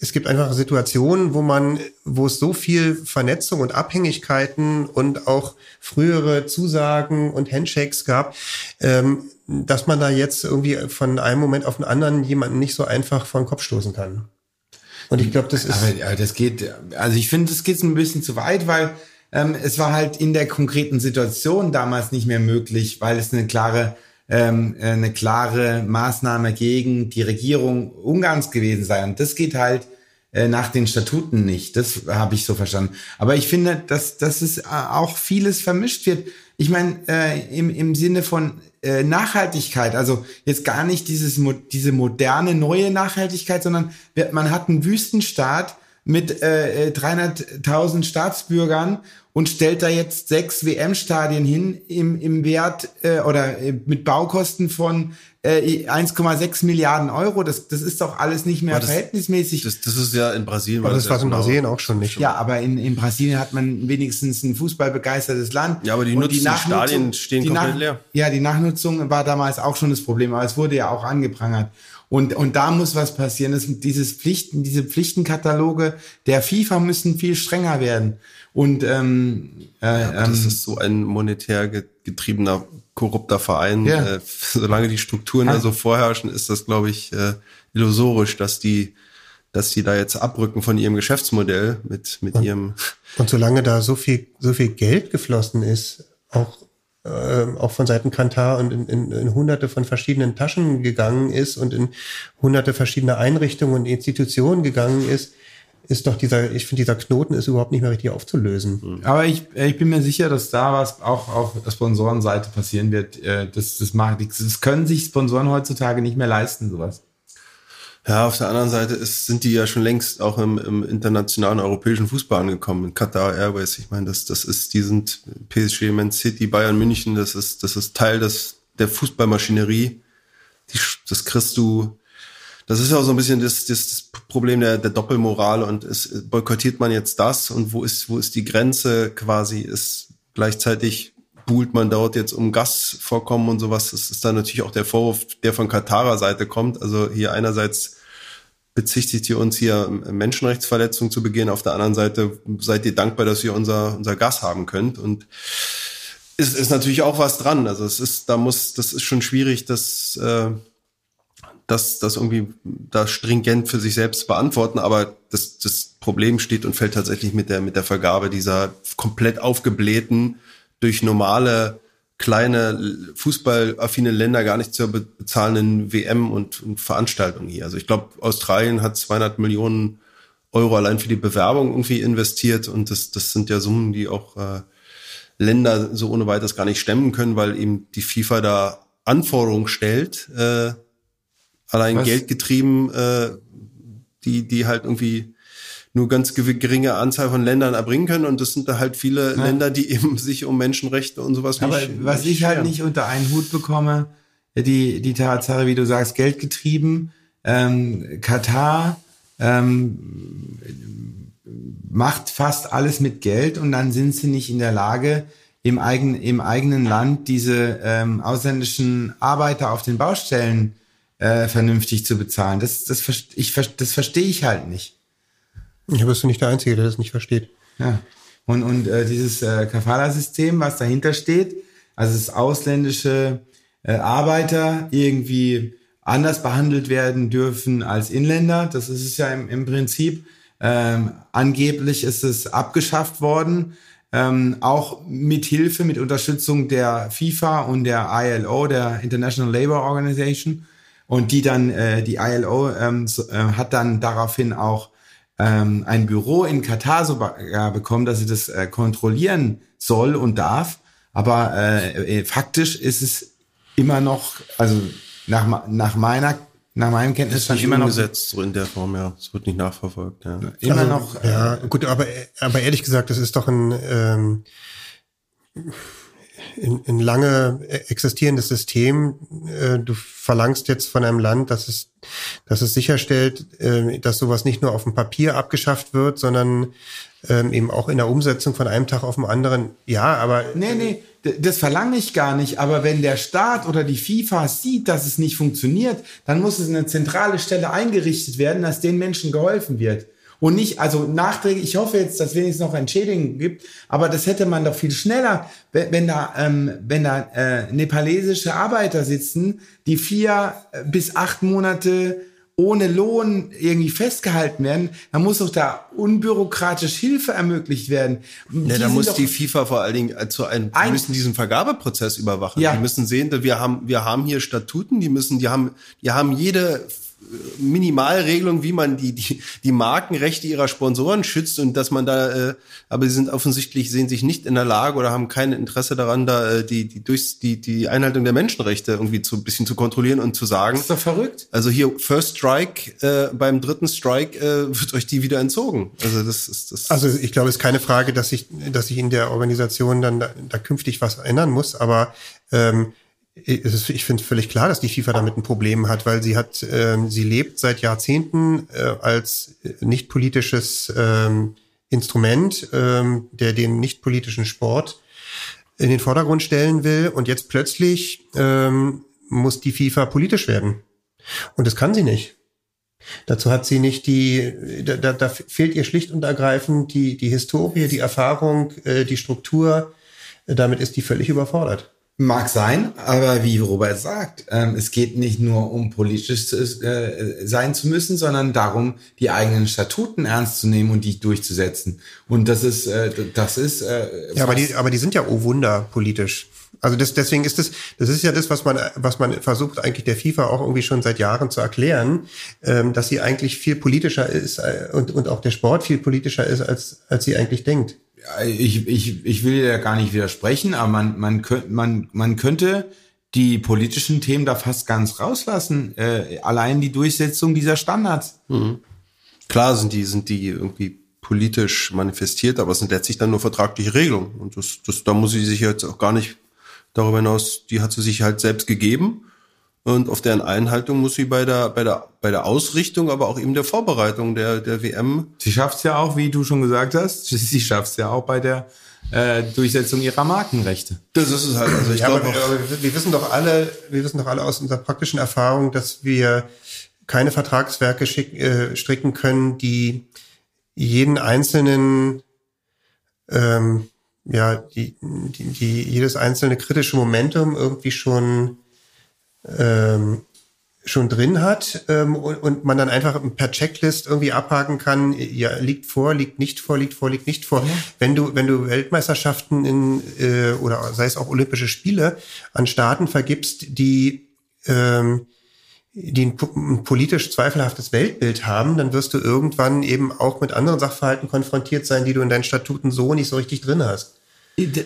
es gibt einfach Situationen, wo man, wo es so viel Vernetzung und Abhängigkeiten und auch frühere Zusagen und Handshakes gab, ähm, dass man da jetzt irgendwie von einem Moment auf den anderen jemanden nicht so einfach vor den Kopf stoßen kann. Und ich glaube, das ist. Aber, aber das geht, also ich finde, das geht ein bisschen zu weit, weil ähm, es war halt in der konkreten Situation damals nicht mehr möglich, weil es eine klare ähm, eine klare Maßnahme gegen die Regierung Ungarns gewesen sei. Und das geht halt äh, nach den Statuten nicht. Das habe ich so verstanden. Aber ich finde, dass, dass es äh, auch vieles vermischt wird. Ich meine, äh, im, im Sinne von äh, Nachhaltigkeit, also jetzt gar nicht dieses, diese moderne, neue Nachhaltigkeit, sondern man hat einen Wüstenstaat mit äh, 300.000 Staatsbürgern und stellt da jetzt sechs WM-Stadien hin im, im Wert äh, oder äh, mit Baukosten von äh, 1,6 Milliarden Euro. Das, das ist doch alles nicht mehr das, verhältnismäßig. Das, das ist ja in Brasilien. Aber das war in Brasilien auch schon nicht. Ja, aber in, in Brasilien hat man wenigstens ein fußballbegeistertes Land. Ja, aber die, Nutzen, die, die Stadien stehen die komplett Nach leer. Ja, die Nachnutzung war damals auch schon das Problem, aber es wurde ja auch angeprangert. Und, und da muss was passieren. Das, dieses Pflichten, diese Pflichtenkataloge der FIFA müssen viel strenger werden. Und ähm, äh, ja, das ähm, ist so ein monetär getriebener, korrupter Verein. Ja. Äh, solange die Strukturen da so vorherrschen, ist das, glaube ich, äh, illusorisch, dass die, dass die da jetzt abrücken von ihrem Geschäftsmodell mit, mit und, ihrem. Und solange da so viel, so viel Geld geflossen ist, auch äh, auch von Seiten Kantar und in, in, in hunderte von verschiedenen Taschen gegangen ist und in hunderte verschiedene Einrichtungen und Institutionen gegangen ist, ist doch dieser, ich finde, dieser Knoten ist überhaupt nicht mehr richtig aufzulösen. Mhm. Aber ich, ich bin mir sicher, dass da was auch auf der Sponsorenseite passieren wird. Äh, das, das, macht, das können sich Sponsoren heutzutage nicht mehr leisten, sowas. Ja, auf der anderen Seite ist, sind die ja schon längst auch im, im internationalen europäischen Fußball angekommen. In Qatar Airways, ich meine, das, das ist, die sind PSG, Man City, Bayern München, das ist, das ist Teil des, der Fußballmaschinerie. Die, das kriegst du, das ist ja auch so ein bisschen das, das Problem der, der Doppelmoral und ist, boykottiert man jetzt das und wo ist, wo ist die Grenze quasi, ist gleichzeitig buhlt man dort jetzt um Gasvorkommen und sowas. Das ist dann natürlich auch der Vorwurf, der von Katarer Seite kommt. Also hier einerseits bezichtigt ihr uns hier Menschenrechtsverletzungen zu begehen, auf der anderen Seite seid ihr dankbar, dass ihr unser, unser Gas haben könnt. Und ist, ist natürlich auch was dran. Also es ist, da muss, das ist schon schwierig, dass äh, das, das irgendwie da stringent für sich selbst beantworten, aber das, das Problem steht und fällt tatsächlich mit der, mit der Vergabe dieser komplett aufgeblähten, durch normale kleine fußballaffine Länder gar nicht zu bezahlenden WM und, und Veranstaltungen hier. Also ich glaube, Australien hat 200 Millionen Euro allein für die Bewerbung irgendwie investiert und das, das sind ja Summen, die auch äh, Länder so ohne weiteres gar nicht stemmen können, weil eben die FIFA da Anforderungen stellt, äh, allein Was? Geld getrieben, äh, die, die halt irgendwie nur ganz geringe Anzahl von Ländern erbringen können. Und das sind da halt viele ja. Länder, die [LAUGHS] eben sich um Menschenrechte und sowas Aber nicht, was nicht ich halt nicht unter einen Hut bekomme, die, die Tatsache, wie du sagst, Geld getrieben, ähm, Katar, ähm, macht fast alles mit Geld und dann sind sie nicht in der Lage, im, eigen, im eigenen Land diese ähm, ausländischen Arbeiter auf den Baustellen äh, vernünftig zu bezahlen. Das, das, ich, das verstehe ich halt nicht. Ja, bist du nicht der Einzige, der das nicht versteht. Ja. Und, und äh, dieses äh, Kafala-System, was dahinter steht, also dass ausländische äh, Arbeiter irgendwie anders behandelt werden dürfen als Inländer, das ist es ja im, im Prinzip. Ähm, angeblich ist es abgeschafft worden, ähm, auch mit Hilfe, mit Unterstützung der FIFA und der ILO, der International Labour Organization. Und die dann, äh, die ILO ähm, so, äh, hat dann daraufhin auch ähm, ein Büro in Katar so ja, bekommen, dass sie das äh, kontrollieren soll und darf. Aber äh, äh, faktisch ist es immer noch, also nach, nach meiner nach meinem Kenntnisstand immer noch umgesetzt so in der Form, ja. Es wird nicht nachverfolgt, ja. Immer also, noch. Ja, gut, aber aber ehrlich gesagt, das ist doch ein ähm, ein, ein lange existierendes System. Äh, du verlangst jetzt von einem Land, dass es, dass es sicherstellt, äh, dass sowas nicht nur auf dem Papier abgeschafft wird, sondern ähm, eben auch in der Umsetzung von einem Tag auf den anderen. Ja, aber. Nee, nee, das verlange ich gar nicht. Aber wenn der Staat oder die FIFA sieht, dass es nicht funktioniert, dann muss es eine zentrale Stelle eingerichtet werden, dass den Menschen geholfen wird. Und nicht, also nachträglich, ich hoffe jetzt, dass wenigstens noch Entschädigung gibt, aber das hätte man doch viel schneller, wenn, wenn da, ähm, wenn da äh, nepalesische Arbeiter sitzen, die vier bis acht Monate ohne Lohn irgendwie festgehalten werden, dann muss doch da unbürokratisch Hilfe ermöglicht werden. Ja, da muss die FIFA vor allen Dingen zu einem, die müssen diesen Vergabeprozess überwachen. Ja. Die müssen sehen, wir haben, wir haben hier Statuten, die müssen, die haben, die haben jede Minimalregelung, wie man die, die, die Markenrechte ihrer Sponsoren schützt und dass man da, äh, aber sie sind offensichtlich, sehen sich nicht in der Lage oder haben kein Interesse daran, da äh, die, die, durch die, die Einhaltung der Menschenrechte irgendwie zu ein bisschen zu kontrollieren und zu sagen. Das ist doch verrückt. Also hier First Strike, äh, beim dritten Strike äh, wird euch die wieder entzogen. Also das ist das. Also ich glaube, es ist keine Frage, dass sich, dass sich in der Organisation dann da, da künftig was ändern muss, aber ähm, ich finde völlig klar, dass die FIFA damit ein Problem hat, weil sie hat, ähm, sie lebt seit Jahrzehnten äh, als nicht politisches ähm, Instrument, ähm, der den nicht politischen Sport in den Vordergrund stellen will. Und jetzt plötzlich ähm, muss die FIFA politisch werden. Und das kann sie nicht. Dazu hat sie nicht die, da, da, da fehlt ihr schlicht und ergreifend die, die Historie, die Erfahrung, äh, die Struktur. Damit ist die völlig überfordert. Mag sein, aber wie Robert sagt, ähm, es geht nicht nur um politisch zu, äh, sein zu müssen, sondern darum, die eigenen Statuten ernst zu nehmen und die durchzusetzen. Und das ist, äh, das ist. Äh, ja, aber die, aber die sind ja oh Wunder politisch. Also das, deswegen ist das, das ist ja das, was man, was man versucht eigentlich der FIFA auch irgendwie schon seit Jahren zu erklären, ähm, dass sie eigentlich viel politischer ist äh, und, und auch der Sport viel politischer ist, als, als sie eigentlich denkt ich, ich, ich will ja gar nicht widersprechen, aber man, man, könnte, man, man könnte die politischen Themen da fast ganz rauslassen. Äh, allein die Durchsetzung dieser Standards. Mhm. Klar sind die, sind die irgendwie politisch manifestiert, aber es sind letztlich dann nur vertragliche Regelungen. Und das, das, da muss sie sich jetzt auch gar nicht darüber hinaus, die hat sie sich halt selbst gegeben. Und auf deren Einhaltung muss sie bei der, bei der, bei der Ausrichtung, aber auch eben der Vorbereitung der, der WM. Sie schafft es ja auch, wie du schon gesagt hast, [LAUGHS] sie schafft es ja auch bei der äh, Durchsetzung ihrer Markenrechte. Das ist es halt. Also ich ja, glaube, aber wir wissen doch alle, wir wissen doch alle aus unserer praktischen Erfahrung, dass wir keine Vertragswerke schick, äh, stricken können, die jeden einzelnen ähm, ja, die, die, die jedes einzelne kritische Momentum irgendwie schon ähm, schon drin hat ähm, und, und man dann einfach per Checklist irgendwie abhaken kann, ja, liegt vor, liegt nicht vor, liegt vor, liegt nicht vor. Ja. Wenn du, wenn du Weltmeisterschaften in äh, oder sei es auch Olympische Spiele an Staaten vergibst, die ähm, die ein, ein politisch zweifelhaftes Weltbild haben, dann wirst du irgendwann eben auch mit anderen Sachverhalten konfrontiert sein, die du in deinen Statuten so nicht so richtig drin hast.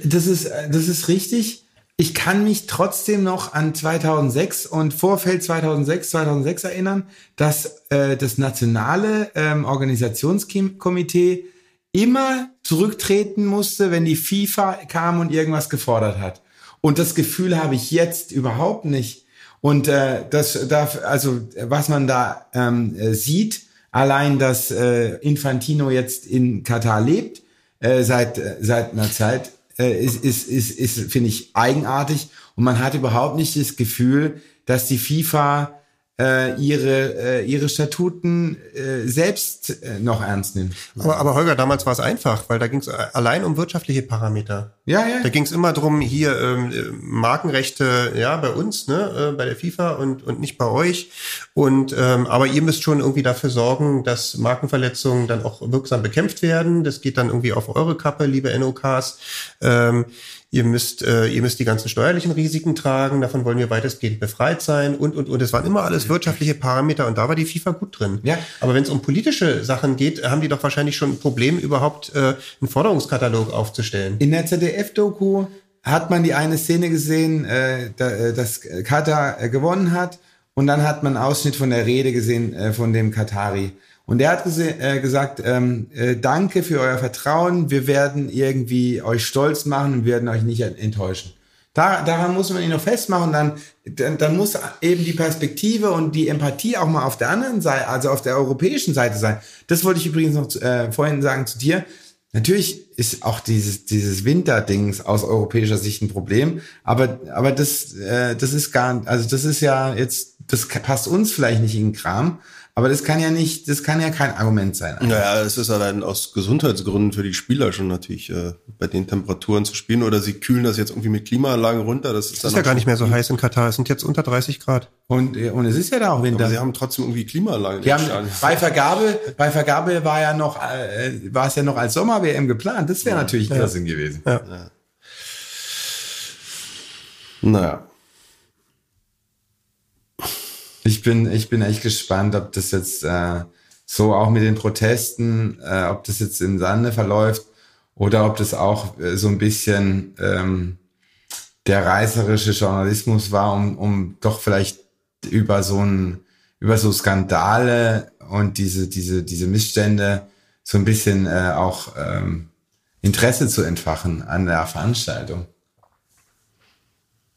Das ist, das ist richtig ich kann mich trotzdem noch an 2006 und Vorfeld 2006, 2006 erinnern, dass äh, das nationale ähm, Organisationskomitee immer zurücktreten musste, wenn die FIFA kam und irgendwas gefordert hat. Und das Gefühl habe ich jetzt überhaupt nicht. Und äh, das darf, also was man da ähm, äh, sieht Allein, dass äh, Infantino jetzt in Katar lebt, äh, seit, äh, seit einer Zeit, äh, ist, ist, ist, ist finde ich, eigenartig. Und man hat überhaupt nicht das Gefühl, dass die FIFA äh, ihre, äh, ihre Statuten äh, selbst äh, noch ernst nimmt. Aber, aber Holger, damals war es einfach, weil da ging es allein um wirtschaftliche Parameter. Ja, ja. Da ging es immer drum, hier ähm, Markenrechte, ja, bei uns, ne, äh, bei der FIFA und, und nicht bei euch. Und ähm, aber ihr müsst schon irgendwie dafür sorgen, dass Markenverletzungen dann auch wirksam bekämpft werden. Das geht dann irgendwie auf eure Kappe, liebe NOKs. Ähm, ihr müsst, äh, ihr müsst die ganzen steuerlichen Risiken tragen, davon wollen wir weitestgehend befreit sein und, und, und. Es waren immer alles wirtschaftliche Parameter und da war die FIFA gut drin. Ja. Aber wenn es um politische Sachen geht, haben die doch wahrscheinlich schon ein Problem, überhaupt äh, einen Forderungskatalog aufzustellen. In der ZDF-Doku hat man die eine Szene gesehen, äh, da, äh, dass Katar äh, gewonnen hat und dann hat man einen Ausschnitt von der Rede gesehen äh, von dem Katari. Und der hat äh, gesagt, ähm, äh, danke für euer Vertrauen, wir werden irgendwie euch stolz machen und werden euch nicht enttäuschen. Da, daran muss man ihn noch festmachen, dann, dann, dann muss eben die Perspektive und die Empathie auch mal auf der anderen Seite, also auf der europäischen Seite sein. Das wollte ich übrigens noch äh, vorhin sagen zu dir. Natürlich ist auch dieses, dieses Winterdings aus europäischer Sicht ein Problem, aber, aber das, äh, das ist gar, also das ist ja jetzt, das passt uns vielleicht nicht in den Kram, aber das kann ja nicht, das kann ja kein Argument sein. Naja, es ist allein aus Gesundheitsgründen für die Spieler schon natürlich äh, bei den Temperaturen zu spielen oder sie kühlen das jetzt irgendwie mit Klimaanlagen runter. Das ist, es ist ja gar nicht mehr so heiß in Katar. Es sind jetzt unter 30 Grad. Und, und es ist ja da auch Winter. Aber sie haben trotzdem irgendwie Klimaanlagen. Die haben, bei Vergabe, bei Vergabe war ja noch, äh, war es ja noch als Sommer-WM geplant. Das wäre ja. natürlich ja. Klasse gewesen. Ja. ja. Naja. Ich bin, ich bin echt gespannt, ob das jetzt äh, so auch mit den Protesten, äh, ob das jetzt im Sande verläuft oder ob das auch äh, so ein bisschen ähm, der reißerische Journalismus war, um, um doch vielleicht über so ein, über so Skandale und diese, diese, diese Missstände so ein bisschen äh, auch ähm, Interesse zu entfachen an der Veranstaltung.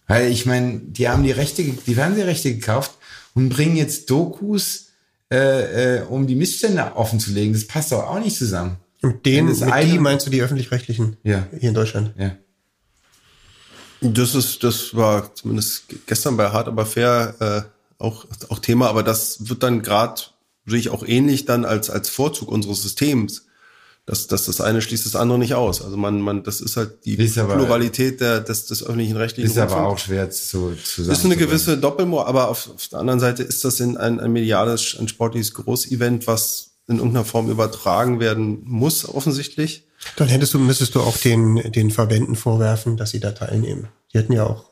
Weil ich meine, die haben die Rechte, die Fernsehrechte gekauft und bringen jetzt Dokus, äh, äh, um die Missstände offen zu legen. Das passt doch auch nicht zusammen. Mit denen, mit die meinst du die öffentlich-rechtlichen? Ja. Hier in Deutschland? Ja. Das ist, das war zumindest gestern bei Hart aber fair äh, auch auch Thema, aber das wird dann gerade sehe ich auch ähnlich dann als als Vorzug unseres Systems das, das, das eine schließt das andere nicht aus. Also man, man, das ist halt die ist aber, Pluralität der, des, des öffentlichen rechtlichen Ist aber auch schwer zu, zu sagen. Ist eine gewisse Doppelmoral, aber auf, auf der anderen Seite ist das in ein, ein mediales, ein sportliches Großevent, was in irgendeiner Form übertragen werden muss, offensichtlich. Dann hättest du, müsstest du auch den, den Verbänden vorwerfen, dass sie da teilnehmen. Die hätten ja auch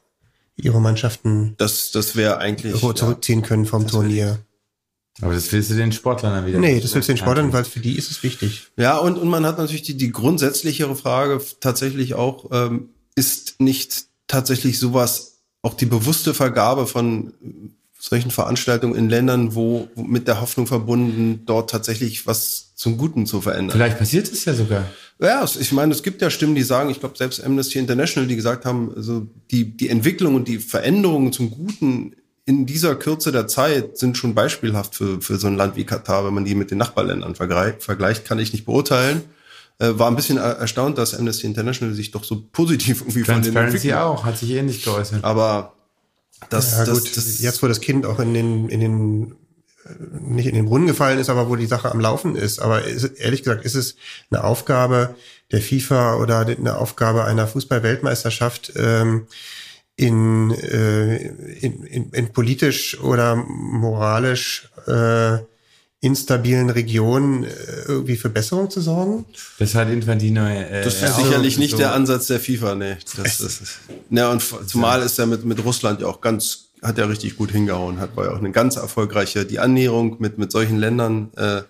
ihre Mannschaften das, das wäre eigentlich zurückziehen ja, können vom Turnier. Aber das willst du den Sportlern dann wieder Nee, das willst du den Sportlern, weil für die ist es wichtig. Ja, und, und man hat natürlich die, die grundsätzlichere Frage tatsächlich auch, ähm, ist nicht tatsächlich sowas, auch die bewusste Vergabe von solchen Veranstaltungen in Ländern, wo, wo mit der Hoffnung verbunden, dort tatsächlich was zum Guten zu verändern. Vielleicht passiert es ja sogar. Ja, ich meine, es gibt ja Stimmen, die sagen, ich glaube selbst Amnesty International, die gesagt haben, also die, die Entwicklung und die Veränderungen zum Guten in dieser Kürze der Zeit sind schon beispielhaft für, für so ein Land wie Katar, wenn man die mit den Nachbarländern vergleicht, kann ich nicht beurteilen. Äh, war ein bisschen erstaunt, dass Amnesty International sich doch so positiv irgendwie von den Transparency auch, hat sich ähnlich geäußert. Aber das, ja, das, gut, das, jetzt wo das Kind auch in den, in den äh, nicht in den Brunnen gefallen ist, aber wo die Sache am Laufen ist. Aber ist, ehrlich gesagt, ist es eine Aufgabe der FIFA oder eine Aufgabe einer Fußball-Weltmeisterschaft, ähm, in, äh, in, in, in politisch oder moralisch äh, instabilen Regionen äh, irgendwie für Besserung zu sorgen? Das hat Infantino. Äh, das ist sicherlich nicht so der Ansatz der FIFA, nee. Das, das ist, ja, und zumal ist er mit, mit Russland ja auch ganz, hat er richtig gut hingehauen, hat war ja auch eine ganz erfolgreiche, die Annäherung mit, mit solchen Ländern, äh,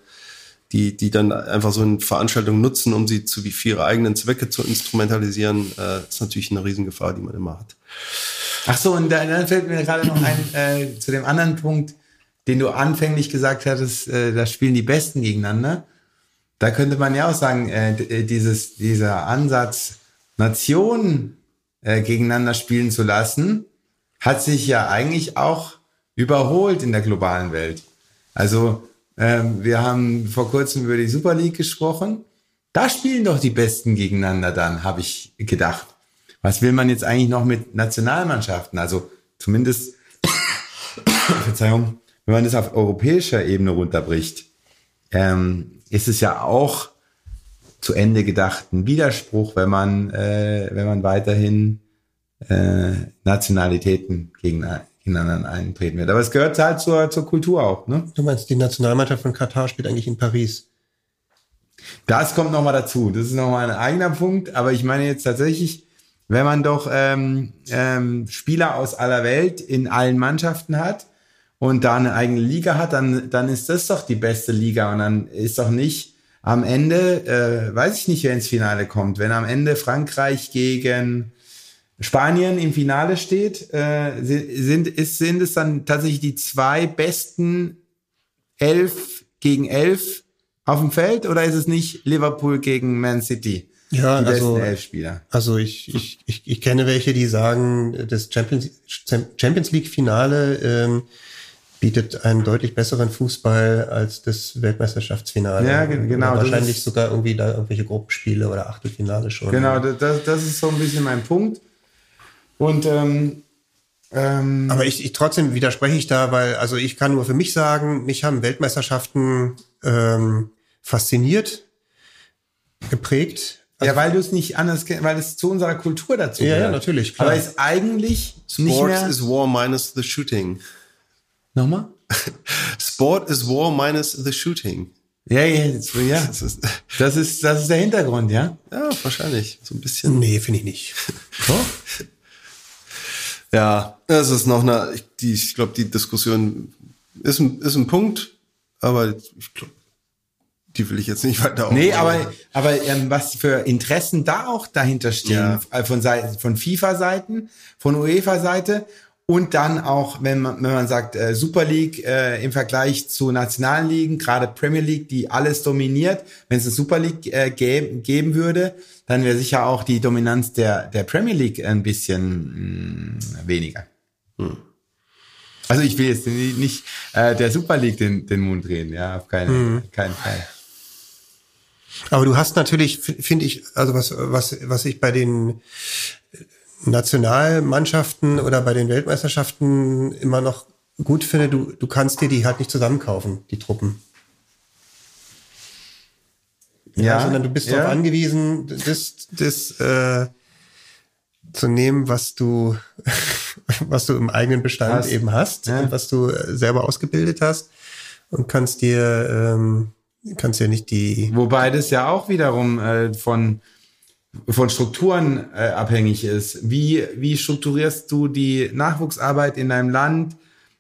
die, die dann einfach so eine Veranstaltung nutzen, um sie zu wie für ihre eigenen Zwecke zu instrumentalisieren, äh, ist natürlich eine Riesengefahr, die man immer hat. Ach so, und dann fällt mir gerade noch ein äh, zu dem anderen Punkt, den du anfänglich gesagt hattest, äh, da spielen die Besten gegeneinander. Da könnte man ja auch sagen, äh, äh, dieses, dieser Ansatz, Nationen äh, gegeneinander spielen zu lassen, hat sich ja eigentlich auch überholt in der globalen Welt. Also Ähm, wir haben vor kurzem über die Super League gesprochen. Da spielen doch die Besten gegeneinander dann, habe ich gedacht. Was will man jetzt eigentlich noch mit Nationalmannschaften? Also zumindest, [COUGHS] Verzeihung, wenn man das auf europäischer Ebene runterbricht, ähm, ist es ja auch zu Ende gedacht ein Widerspruch, wenn man, äh, wenn man weiterhin äh, Nationalitäten gegen, gegeneinander eintreten wird. Aber es gehört halt zur, zur Kultur auch. Ne? Du meinst, die Nationalmannschaft von Katar spielt eigentlich in Paris? Das kommt nochmal dazu. Das ist nochmal ein eigener Punkt. Aber ich meine jetzt tatsächlich, wenn man doch ähm, ähm, Spieler aus aller Welt in allen Mannschaften hat und da eine eigene Liga hat, dann, dann ist das doch die beste Liga. Und dann ist doch nicht am Ende, äh, weiß ich nicht, wer ins Finale kommt. Wenn am Ende Frankreich gegen Spanien im Finale steht, äh, sind, ist, sind es dann tatsächlich die zwei besten elf gegen elf auf dem Feld oder ist es nicht Liverpool gegen Man City? Ja, die also, besten elf Spieler. Also ich, ich, ich, ich kenne welche, die sagen, das Champions, Champions League Finale ähm, bietet einen deutlich besseren Fußball als das Weltmeisterschaftsfinale. Ja, genau. Oder wahrscheinlich sogar irgendwie da irgendwelche Gruppenspiele oder Achtelfinale schon. Genau, das, das ist so ein bisschen mein Punkt. Und ähm, ähm, aber ich, ich trotzdem widerspreche ich da, weil also ich kann nur für mich sagen, mich haben Weltmeisterschaften ähm, fasziniert, geprägt. Also, ja, weil du es nicht anders kennst, weil es zu unserer Kultur dazu ja, gehört. Ja, natürlich. Klar. Aber ist eigentlich Sport nicht mehr is war minus the shooting. Nochmal? [LAUGHS] Sport is war minus the shooting. Ja, ja, das, ja. Das ist, das ist, das ist der Hintergrund, ja? Ja, wahrscheinlich. So ein bisschen. Nee, finde ich nicht. [LAUGHS] So? Ja, das ist noch eine, ich, die, ich glaube, die Diskussion ist ein, ist ein Punkt, aber ich glaube, die will ich jetzt nicht weiter aufbauen. Nee, aber, aber ähm, was für Interessen da auch dahinter stehen, Ja. von, Seiten, von FIFA-Seiten, von UEFA-Seite und dann auch, wenn man, wenn man sagt, äh, Super League äh, im Vergleich zu nationalen Ligen, gerade Premier League, die alles dominiert, wenn es eine Super League äh, ge geben würde, dann wäre sicher auch die Dominanz der, der Premier League ein bisschen mh, weniger. Also ich will jetzt nicht, nicht äh, der Super League den, den Mund reden, ja, auf keinen, keinen Fall. Aber du hast natürlich, finde ich, also was, was, was ich bei den Nationalmannschaften oder bei den Weltmeisterschaften immer noch gut finde, du, du kannst dir die halt nicht zusammenkaufen, die Truppen. Ja, sondern du bist ja. darauf angewiesen, das, das äh, zu nehmen, was du, [LAUGHS] was du im eigenen Bestand Hast. eben hast Ja. und was du äh, selber ausgebildet hast und kannst dir, ähm, kannst dir nicht die Wobei das ja auch wiederum äh, von, von Strukturen äh, abhängig ist. Wie, wie strukturierst du die Nachwuchsarbeit in deinem Land?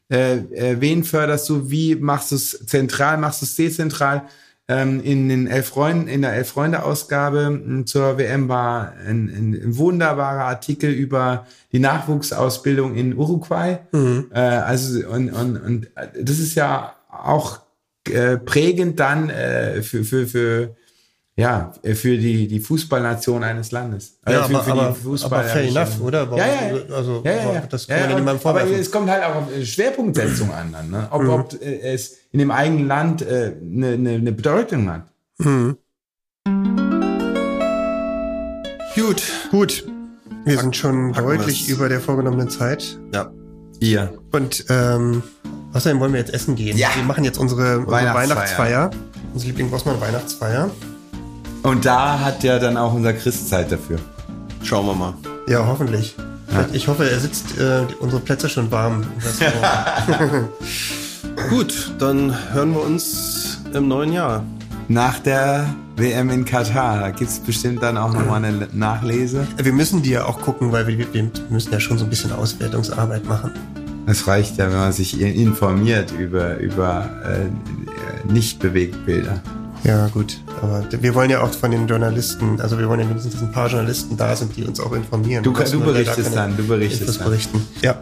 Äh, äh, wen förderst du? Wie machst du es zentral? Machst du es dezentral? Ähm, in den elf Freunden, in der elf Freunde Ausgabe m, zur WM war ein, ein, wunderbarer Artikel über die Nachwuchsausbildung in Uruguay. Äh, also und, und, und das ist ja auch äh, prägend dann äh, für, für, für ja, für die, die Fußballnation eines Landes. Äh, Ja, für, aber- für aber- Fußball- aber fair enough, oder? Warum- Ja, ja, also, ja, ja, ja. das ja, kann man ja ja, niemandem Aber vorwerfen. es kommt halt auch auf äh, Schwerpunktsetzung an, dann, ne? ob, Mhm. ob äh, es in dem eigenen Land äh, eine, eine, eine Bedeutung hat. Mhm. Gut, gut. Wir sind schon packen deutlich über der vorgenommenen Zeit. Ja. Ihr. Und ähm, außerdem wollen wir jetzt essen gehen. Ja. Wir machen jetzt unsere, unsere Weihnachtsfeier. Weihnachtsfeier. Unsere Liebling-Bossmann-Weihnachtsfeier. Und da hat ja dann auch unser Christ Zeit dafür. Schauen wir mal. Ja, hoffentlich. Ich hoffe, er sitzt äh, unsere Plätze schon warm. [LAUGHS] Gut, dann hören wir uns im neuen Jahr. Nach der WM in Katar, da gibt's bestimmt dann auch nochmal eine Nachlese. wir müssen die ja auch gucken, weil wir, wir müssen ja schon so ein bisschen Auswertungsarbeit machen. Es reicht ja, wenn man sich informiert über, über äh, Nicht-Bewegtbilder. Ja, gut. Aber wir wollen ja auch von den Journalisten, also wir wollen ja mindestens, dass ein paar Journalisten da sind, die uns auch informieren. Du, du da berichtest keine dann, du berichtest Infos dann. berichten. Ja,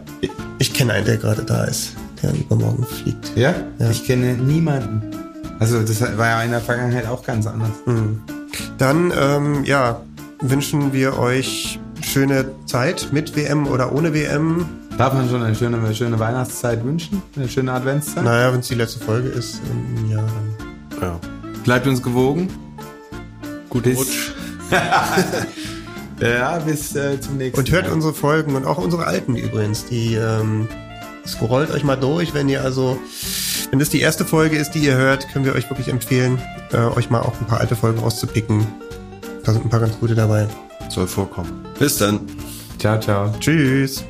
ich- kenne einen, der gerade da ist, der übermorgen fliegt. Ja? Ja. Ich kenne niemanden. Also das war ja in der Vergangenheit auch ganz anders. Hm. Dann, ähm, ja, wünschen wir euch schöne Zeit mit WM oder ohne WM. Darf man schon eine schöne, eine schöne Weihnachtszeit wünschen? Eine schöne Adventszeit? Naja, wenn es die letzte Folge ist im Jahr, dann. Ja. Bleibt uns gewogen. Guten Bis- Rutsch. [LAUGHS] Ja, bis äh, zum nächsten Und hört Mal. unsere Folgen und auch unsere alten übrigens. Die ähm, scrollt euch mal durch, wenn ihr also, wenn das die erste Folge ist, die ihr hört, können wir euch wirklich empfehlen, äh, euch mal auch ein paar alte Folgen rauszupicken. Da sind ein paar ganz gute dabei. Soll vorkommen. Bis dann. Ciao, ciao. Tschüss.